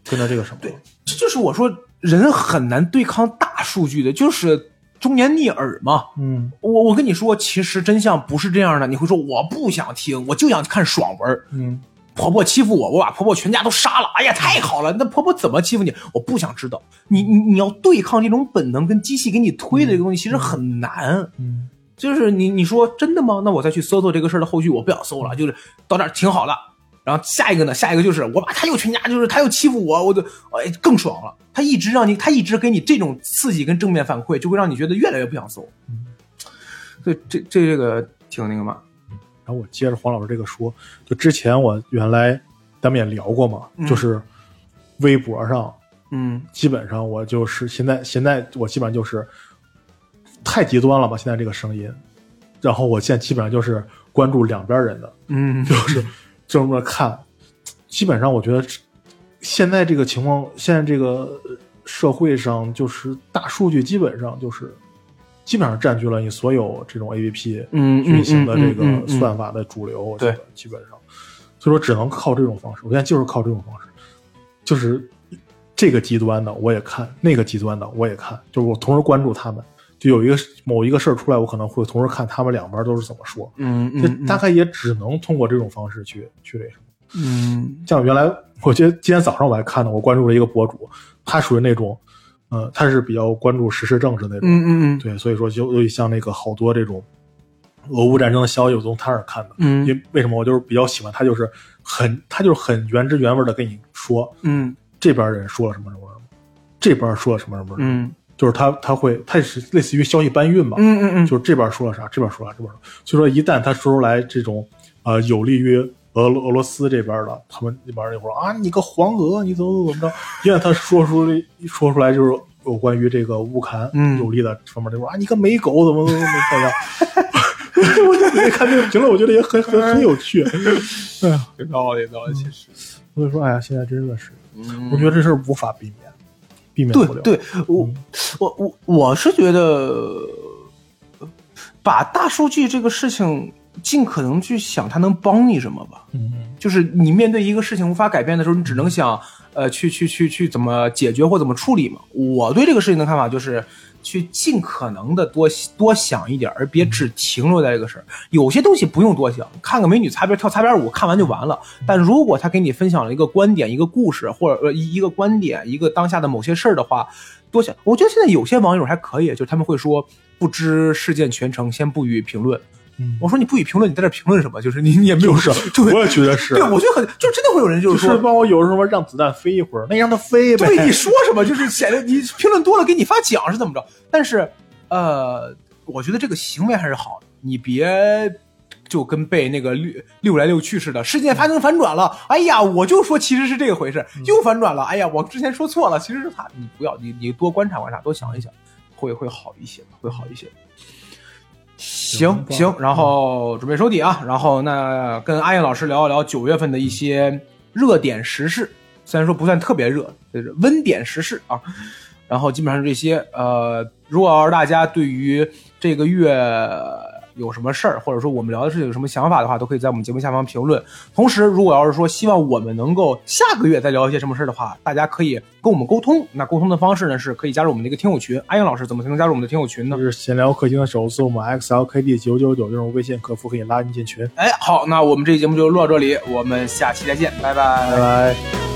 跟他这个什么了。这就是我说人很难对抗大数据的，就是忠言逆耳嘛。嗯我我跟你说，其实真相不是这样的。你会说我不想听，我就想看爽文。嗯婆婆欺负我，我把婆婆全家都杀了。哎呀，太好了！那婆婆怎么欺负你？我不想知道。你你你要对抗这种本能跟机器给你推的这个东西，其实很难。嗯就是你你说真的吗？那我再去搜搜这个事儿的后续，我不想搜了，就是到这儿挺好了。然后下一个呢？下一个就是我把他又全家，就是他又欺负我，我就哎更爽了。他一直让你，他一直给你这种刺激跟正面反馈，就会让你觉得越来越不想搜。嗯，所以这这这个挺那个嘛。然后我接着黄老师这个说，就之前我原来咱们也聊过嘛，嗯就是微博上嗯基本上我就是现在现在我基本上就是太极端了吧，现在这个声音，然后我现在基本上就是关注两边人的，嗯。就是这么看，基本上我觉得现在这个情况，现在这个社会上就是大数据基本上就是基本上占据了你所有这种 A P P 嗯运行的这个算法的主流，我觉得对基本上，所以说只能靠这种方式。我现在就是靠这种方式，就是这个极端的我也看，那个极端的我也看，就是我同时关注他们。就有一个某一个事儿出来，我可能会同时看他们两边都是怎么说。嗯这嗯大概也只能通过这种方式去去这什么。嗯像原来，我觉得今天早上我还看呢，我关注了一个博主，他属于那种，呃，他是比较关注时事政治那种，嗯嗯嗯。对，所以说就尤其像那个好多这种俄乌战争的消息，我从他那儿看的。嗯。因为为什么？我就是比较喜欢他，就是很他就是很原汁原味的跟你说嗯这边人说了什么什么什么，这边说了什么什么什么，嗯。就是他他会他是类似于消息搬运嘛，嗯嗯就是这边说了啥，这边说啥，这边说，所以说一旦他说出来这种呃有利于俄罗俄罗斯这边的，他们那边那会儿啊，你个黄俄，你怎么怎么着？因为他说出来说出来就是有关于这个乌克兰嗯有利的方面，那会儿啊，你个美狗怎么怎么怎么怎么样？我就没看这个评论，我觉得也很很很有趣。哎呀，有道理，有道理，其实。所以说，哎呀，现在真的是，嗯我觉得这事儿无法避免，避免不了。对对，我我我我是觉得，呃把大数据这个事情尽可能去想他能帮你什么吧。嗯，就是你面对一个事情无法改变的时候，你只能想，呃，去去去去怎么解决或怎么处理嘛。我对这个事情的看法就是，去尽可能的多多想一点，而别只停留在这个事儿。有些东西不用多想，看个美女擦边跳擦边舞，看完就完了。但如果他给你分享了一个观点、一个故事，或者呃一一个观点、一个当下的某些事儿的话，多想。我觉得现在有些网友还可以，就是他们会说，不知事件全程，先不予评论。嗯我说你不予评论，你在这评论什么？就是你你也没有就是，对我也觉得是。对，我觉得很，就真的会有人就就是是说，帮我有什么让子弹飞一会儿，那你让它飞呗。对你说什么，就是显得你评论多了给你发奖是怎么着？但是，呃，我觉得这个行为还是好的，你别就跟被那个溜溜来溜去似的，事件发生反转了，哎呀，我就说其实是这个回事，又反转了，哎呀，我之前说错了，其实是他，你不要，你你多观察观察，多想一想，会会好一些，会好一些。行行，然后准备收底啊，然后那跟阿燕老师聊一聊九月份的一些热点时事，虽然说不算特别热，就是温点时事啊。然后基本上是这些，呃，如果要是大家对于这个月有什么事儿，或者说我们聊的事情有什么想法的话，都可以在我们节目下方评论。同时，如果要是说希望我们能够下个月再聊一些什么事儿的话，大家可以跟我们沟通。那沟通的方式呢，是可以加入我们的一个听友群。阿英老师怎么才能加入我们的听友群呢就？是闲聊客厅的首字母 XLKD 九九九，这种微信客服可以拉您进群。哎，好，那我们这期节目就录到这里，我们下期再见，拜拜拜拜。